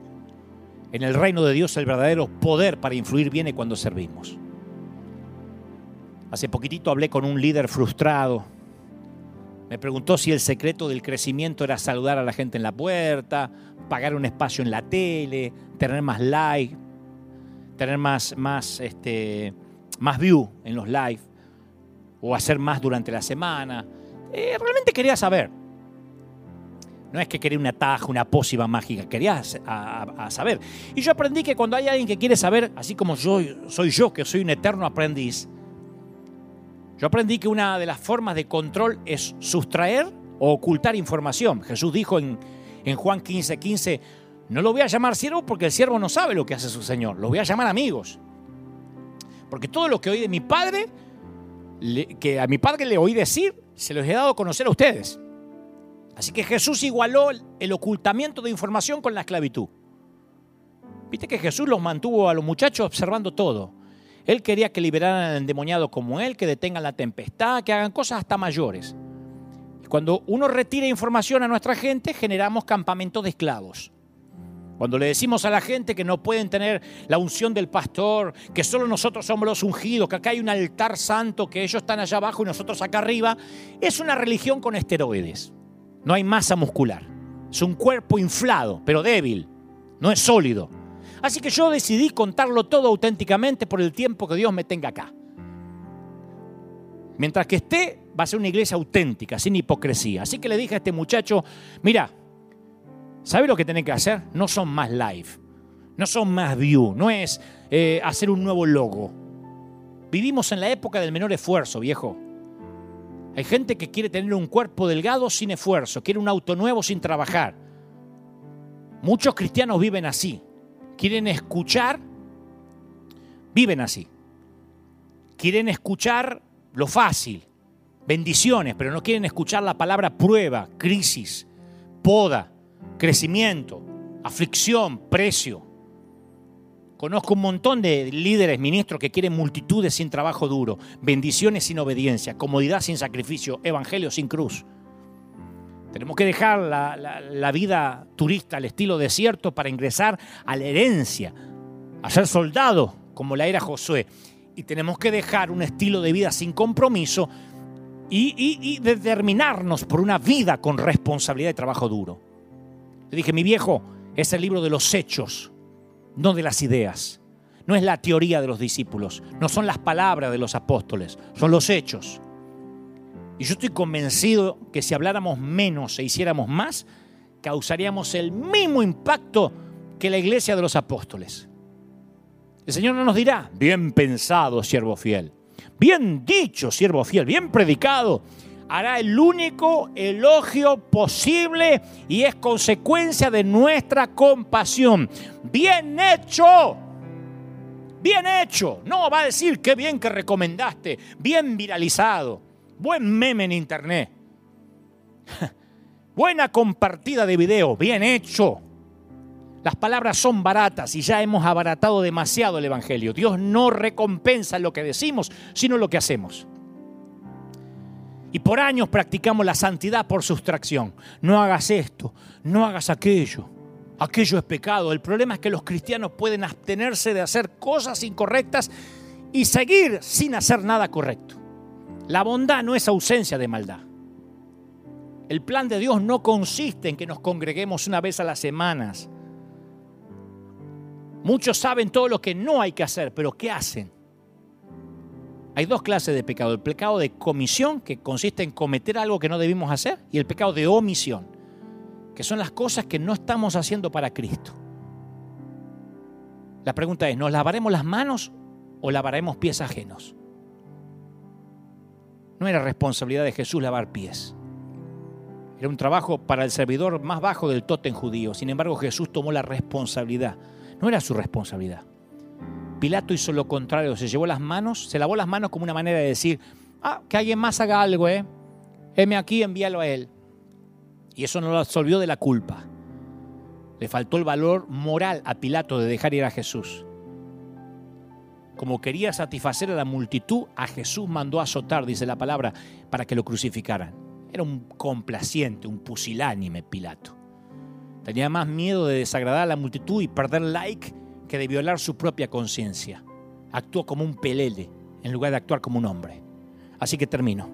En el reino de Dios el verdadero poder para influir viene cuando servimos. Hace poquitito hablé con un líder frustrado. Me preguntó si el secreto del crecimiento era saludar a la gente en la puerta, pagar un espacio en la tele, tener más like, tener más, más, este, más view en los live o hacer más durante la semana. Eh, realmente quería saber. No es que quería una taja, una pócima mágica, quería saber. Y yo aprendí que cuando hay alguien que quiere saber, así como yo soy yo, que soy un eterno aprendiz, yo aprendí que una de las formas de control es sustraer o ocultar información. Jesús dijo en, en Juan 15, 15, no lo voy a llamar siervo porque el siervo no sabe lo que hace su Señor, lo voy a llamar amigos. Porque todo lo que oí de mi Padre que a mi padre le oí decir, se los he dado a conocer a ustedes. Así que Jesús igualó el ocultamiento de información con la esclavitud. Viste que Jesús los mantuvo a los muchachos observando todo. Él quería que liberaran al endemoniado como él, que detengan la tempestad, que hagan cosas hasta mayores. Cuando uno retira información a nuestra gente, generamos campamentos de esclavos. Cuando le decimos a la gente que no pueden tener la unción del pastor, que solo nosotros somos los ungidos, que acá hay un altar santo, que ellos están allá abajo y nosotros acá arriba, es una religión con esteroides. No hay masa muscular. Es un cuerpo inflado, pero débil. No es sólido. Así que yo decidí contarlo todo auténticamente por el tiempo que Dios me tenga acá. Mientras que esté, va a ser una iglesia auténtica, sin hipocresía. Así que le dije a este muchacho, mira, ¿Sabe lo que tienen que hacer? No son más live, no son más view, no es eh, hacer un nuevo logo. Vivimos en la época del menor esfuerzo, viejo. Hay gente que quiere tener un cuerpo delgado sin esfuerzo, quiere un auto nuevo sin trabajar. Muchos cristianos viven así. Quieren escuchar, viven así. Quieren escuchar lo fácil, bendiciones, pero no quieren escuchar la palabra prueba, crisis, poda, crecimiento, aflicción, precio. Conozco un montón de líderes, ministros que quieren multitudes sin trabajo duro, bendiciones sin obediencia, comodidad sin sacrificio, evangelio sin cruz. Tenemos que dejar la, vida turista al estilo desierto para ingresar a la herencia, a ser soldado como la era Josué. Y tenemos que dejar un estilo de vida sin compromiso y determinarnos por una vida con responsabilidad de trabajo duro. Le dije, mi viejo, es el libro de los hechos, no de las ideas. No es la teoría de los discípulos, no son las palabras de los apóstoles, son los hechos. Y yo estoy convencido que si habláramos menos e hiciéramos más, causaríamos el mismo impacto que la iglesia de los apóstoles. El Señor no nos dirá, bien pensado, siervo fiel, bien dicho, siervo fiel, bien predicado, hará el único elogio posible y es consecuencia de nuestra compasión. Bien hecho, Bien hecho. No, va a decir qué bien que recomendaste. Bien viralizado. Buen meme en internet. [laughs] Buena compartida de video. Bien hecho. Las palabras son baratas y ya hemos abaratado demasiado el Evangelio. Dios no recompensa lo que decimos, sino lo que hacemos. Y por años practicamos la santidad por sustracción. No hagas esto, no hagas aquello. Aquello es pecado. El problema es que los cristianos pueden abstenerse de hacer cosas incorrectas y seguir sin hacer nada correcto. La bondad no es ausencia de maldad. El plan de Dios no consiste en que nos congreguemos una vez a las semanas Muchos saben todo lo que no hay que hacer, pero ¿qué hacen? Hay dos clases de pecado. El pecado de comisión, que consiste en cometer algo que no debimos hacer, y el pecado de omisión, que son las cosas que no estamos haciendo para Cristo. La pregunta es, ¿nos lavaremos las manos o lavaremos pies ajenos? No era responsabilidad de Jesús lavar pies. Era un trabajo para el servidor más bajo del tótem judío. Sin embargo, Jesús tomó la responsabilidad no era su responsabilidad. Pilato hizo lo contrario, se llevó las manos, se lavó las manos como una manera de decir, ah, que alguien más haga algo, ¿eh? Heme aquí, envíalo a él. Y eso no lo absolvió de la culpa. Le faltó el valor moral a Pilato de dejar ir a Jesús. Como quería satisfacer a la multitud, a Jesús mandó a azotar, dice la palabra, para que lo crucificaran. Era un complaciente, un pusilánime Pilato. Tenía más miedo de desagradar a la multitud y perder like que de violar su propia conciencia. Actuó como un pelele en lugar de actuar como un hombre. Así que termino.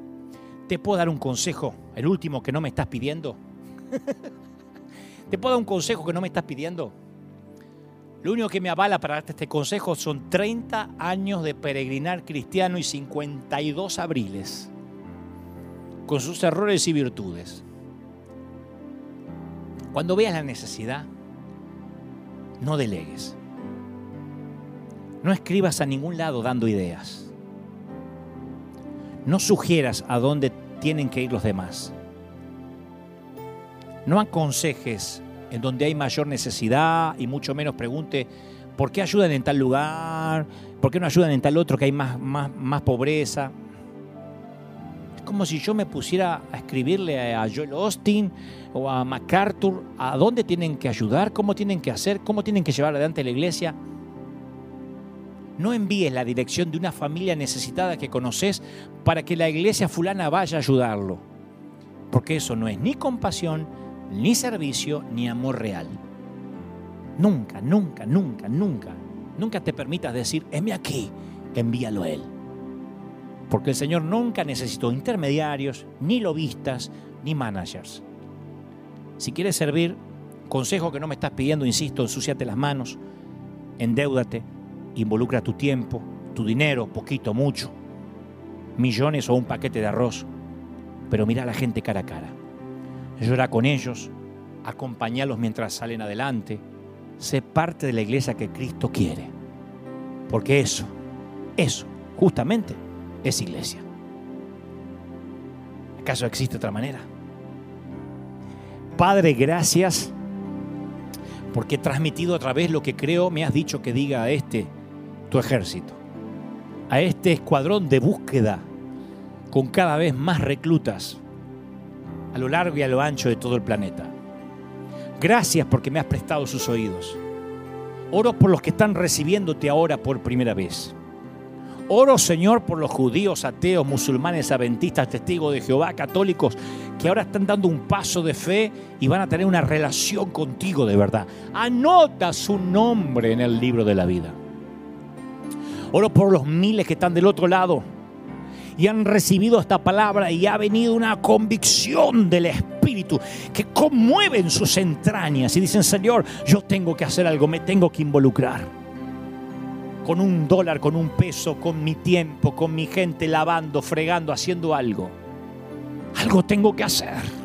¿Te puedo dar un consejo? El último que no me estás pidiendo. [laughs] ¿Te puedo dar un consejo que no me estás pidiendo? Lo único que me avala para darte este consejo son 30 años de peregrinar cristiano y 52 abriles, con sus errores y virtudes. Cuando veas la necesidad, no delegues. No escribas a ningún lado dando ideas. No sugieras a dónde tienen que ir los demás. No aconsejes en donde hay mayor necesidad y mucho menos pregunte por qué ayudan en tal lugar, por qué no ayudan en tal otro que hay más, más, más pobreza como si yo me pusiera a escribirle a Joel Austin o a MacArthur a dónde tienen que ayudar, cómo tienen que hacer, cómo tienen que llevar adelante la iglesia. No envíes la dirección de una familia necesitada que conoces para que la iglesia fulana vaya a ayudarlo. Porque eso no es ni compasión, ni servicio, ni amor real. Nunca, nunca, nunca, nunca, nunca te permitas decir, heme aquí, envíalo a él. Porque el Señor nunca necesitó intermediarios, ni lobistas, ni managers. Si quieres servir, consejo que no me estás pidiendo, insisto, ensuciate las manos, endeudate, involucra tu tiempo, tu dinero, poquito, mucho, millones o un paquete de arroz, pero mira a la gente cara a cara. Llora con ellos, acompañalos mientras salen adelante, sé parte de la iglesia que Cristo quiere. Porque eso, eso, justamente, es iglesia. ¿Acaso existe otra manera? Padre, gracias porque he transmitido a través lo que creo me has dicho que diga a este ejército, a este escuadrón de búsqueda con cada vez más reclutas a lo largo y a lo ancho de todo el planeta. Gracias porque me has prestado sus oídos. Oro por los que están recibiéndote ahora por primera vez. Oro, Señor, por los judíos, ateos, musulmanes, adventistas, testigos de Jehová, católicos, que ahora están dando un paso de fe y van a tener una relación contigo de verdad. Anota su nombre en el libro de la vida. Oro por los miles que están del otro lado y han recibido esta palabra y ha venido una convicción del Espíritu que conmueve en sus entrañas y dicen, Señor, yo tengo que hacer algo, me tengo que involucrar con un dólar, con un peso, con mi tiempo, con mi gente lavando, fregando, haciendo algo. Algo tengo que hacer.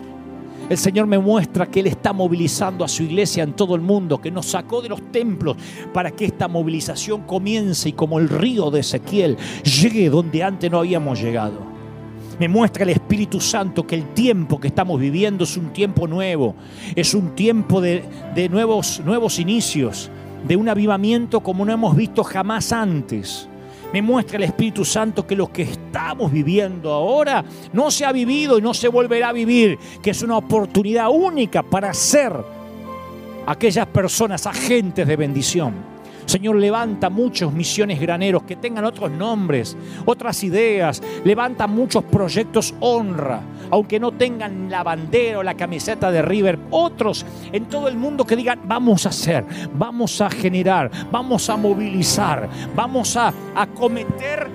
El Señor me muestra que Él está movilizando a su iglesia en todo el mundo, que nos sacó de los templos para que esta movilización comience y como el río de Ezequiel llegue donde antes no habíamos llegado. Me muestra el Espíritu Santo que el tiempo que estamos viviendo es un tiempo nuevo, es un tiempo de, de nuevos, nuevos inicios, de un avivamiento como no hemos visto jamás antes. Me muestra el Espíritu Santo que lo que estamos viviendo ahora no se ha vivido y no se volverá a vivir, que es una oportunidad única para ser aquellas personas agentes de bendición. Señor, levanta muchos misiones graneros que tengan otros nombres, otras ideas. Levanta muchos proyectos honra, aunque no tengan la bandera o la camiseta de River. Otros en todo el mundo que digan, vamos a hacer, vamos a generar, vamos a movilizar, vamos a acometer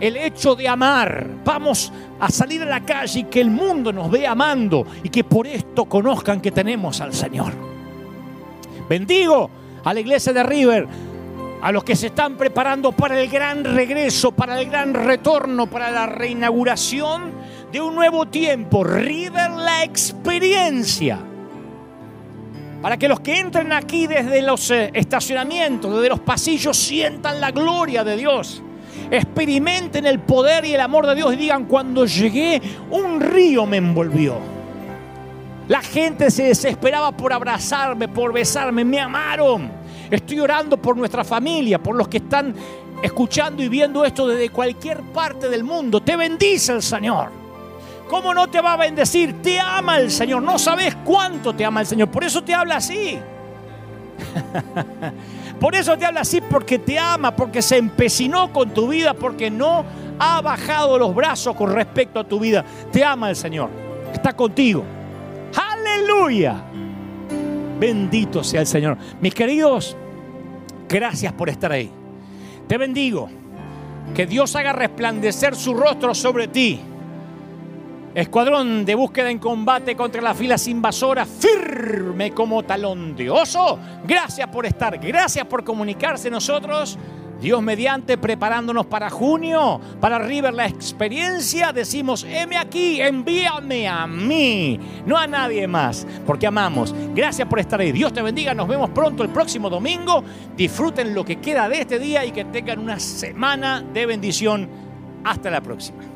el hecho de amar. Vamos a salir a la calle y que el mundo nos vea amando y que por esto conozcan que tenemos al Señor. Bendigo a la iglesia de River a los que se están preparando para el gran regreso, para el gran retorno, para la reinauguración de un nuevo tiempo. River la experiencia. Para que los que entren aquí desde los eh, estacionamientos, desde los pasillos, sientan la gloria de Dios. Experimenten el poder y el amor de Dios y digan, cuando llegué, un río me envolvió. La gente se desesperaba por abrazarme, por besarme, me amaron. Estoy orando por nuestra familia, por los que están escuchando y viendo esto desde cualquier parte del mundo. Te bendice el Señor. ¿Cómo no te va a bendecir? Te ama el Señor. No sabes cuánto te ama el Señor. Por eso te habla así. [laughs] Por eso te habla así, porque te ama, porque se empecinó con tu vida, porque no ha bajado los brazos con respecto a tu vida. Te ama el Señor. Está contigo. Aleluya. Bendito sea el Señor. Mis queridos, gracias por estar ahí. Te bendigo. Que Dios haga resplandecer su rostro sobre ti. Escuadrón de búsqueda en combate contra las filas invasoras, firme como talón de oso. Gracias por estar, gracias por comunicarse nosotros. Dios mediante, preparándonos para junio, para River la experiencia, decimos, heme aquí, envíame a mí, no a nadie más, porque amamos. Gracias por estar ahí. Dios te bendiga, nos vemos pronto el próximo domingo. Disfruten lo que queda de este día y que tengan una semana de bendición. Hasta la próxima.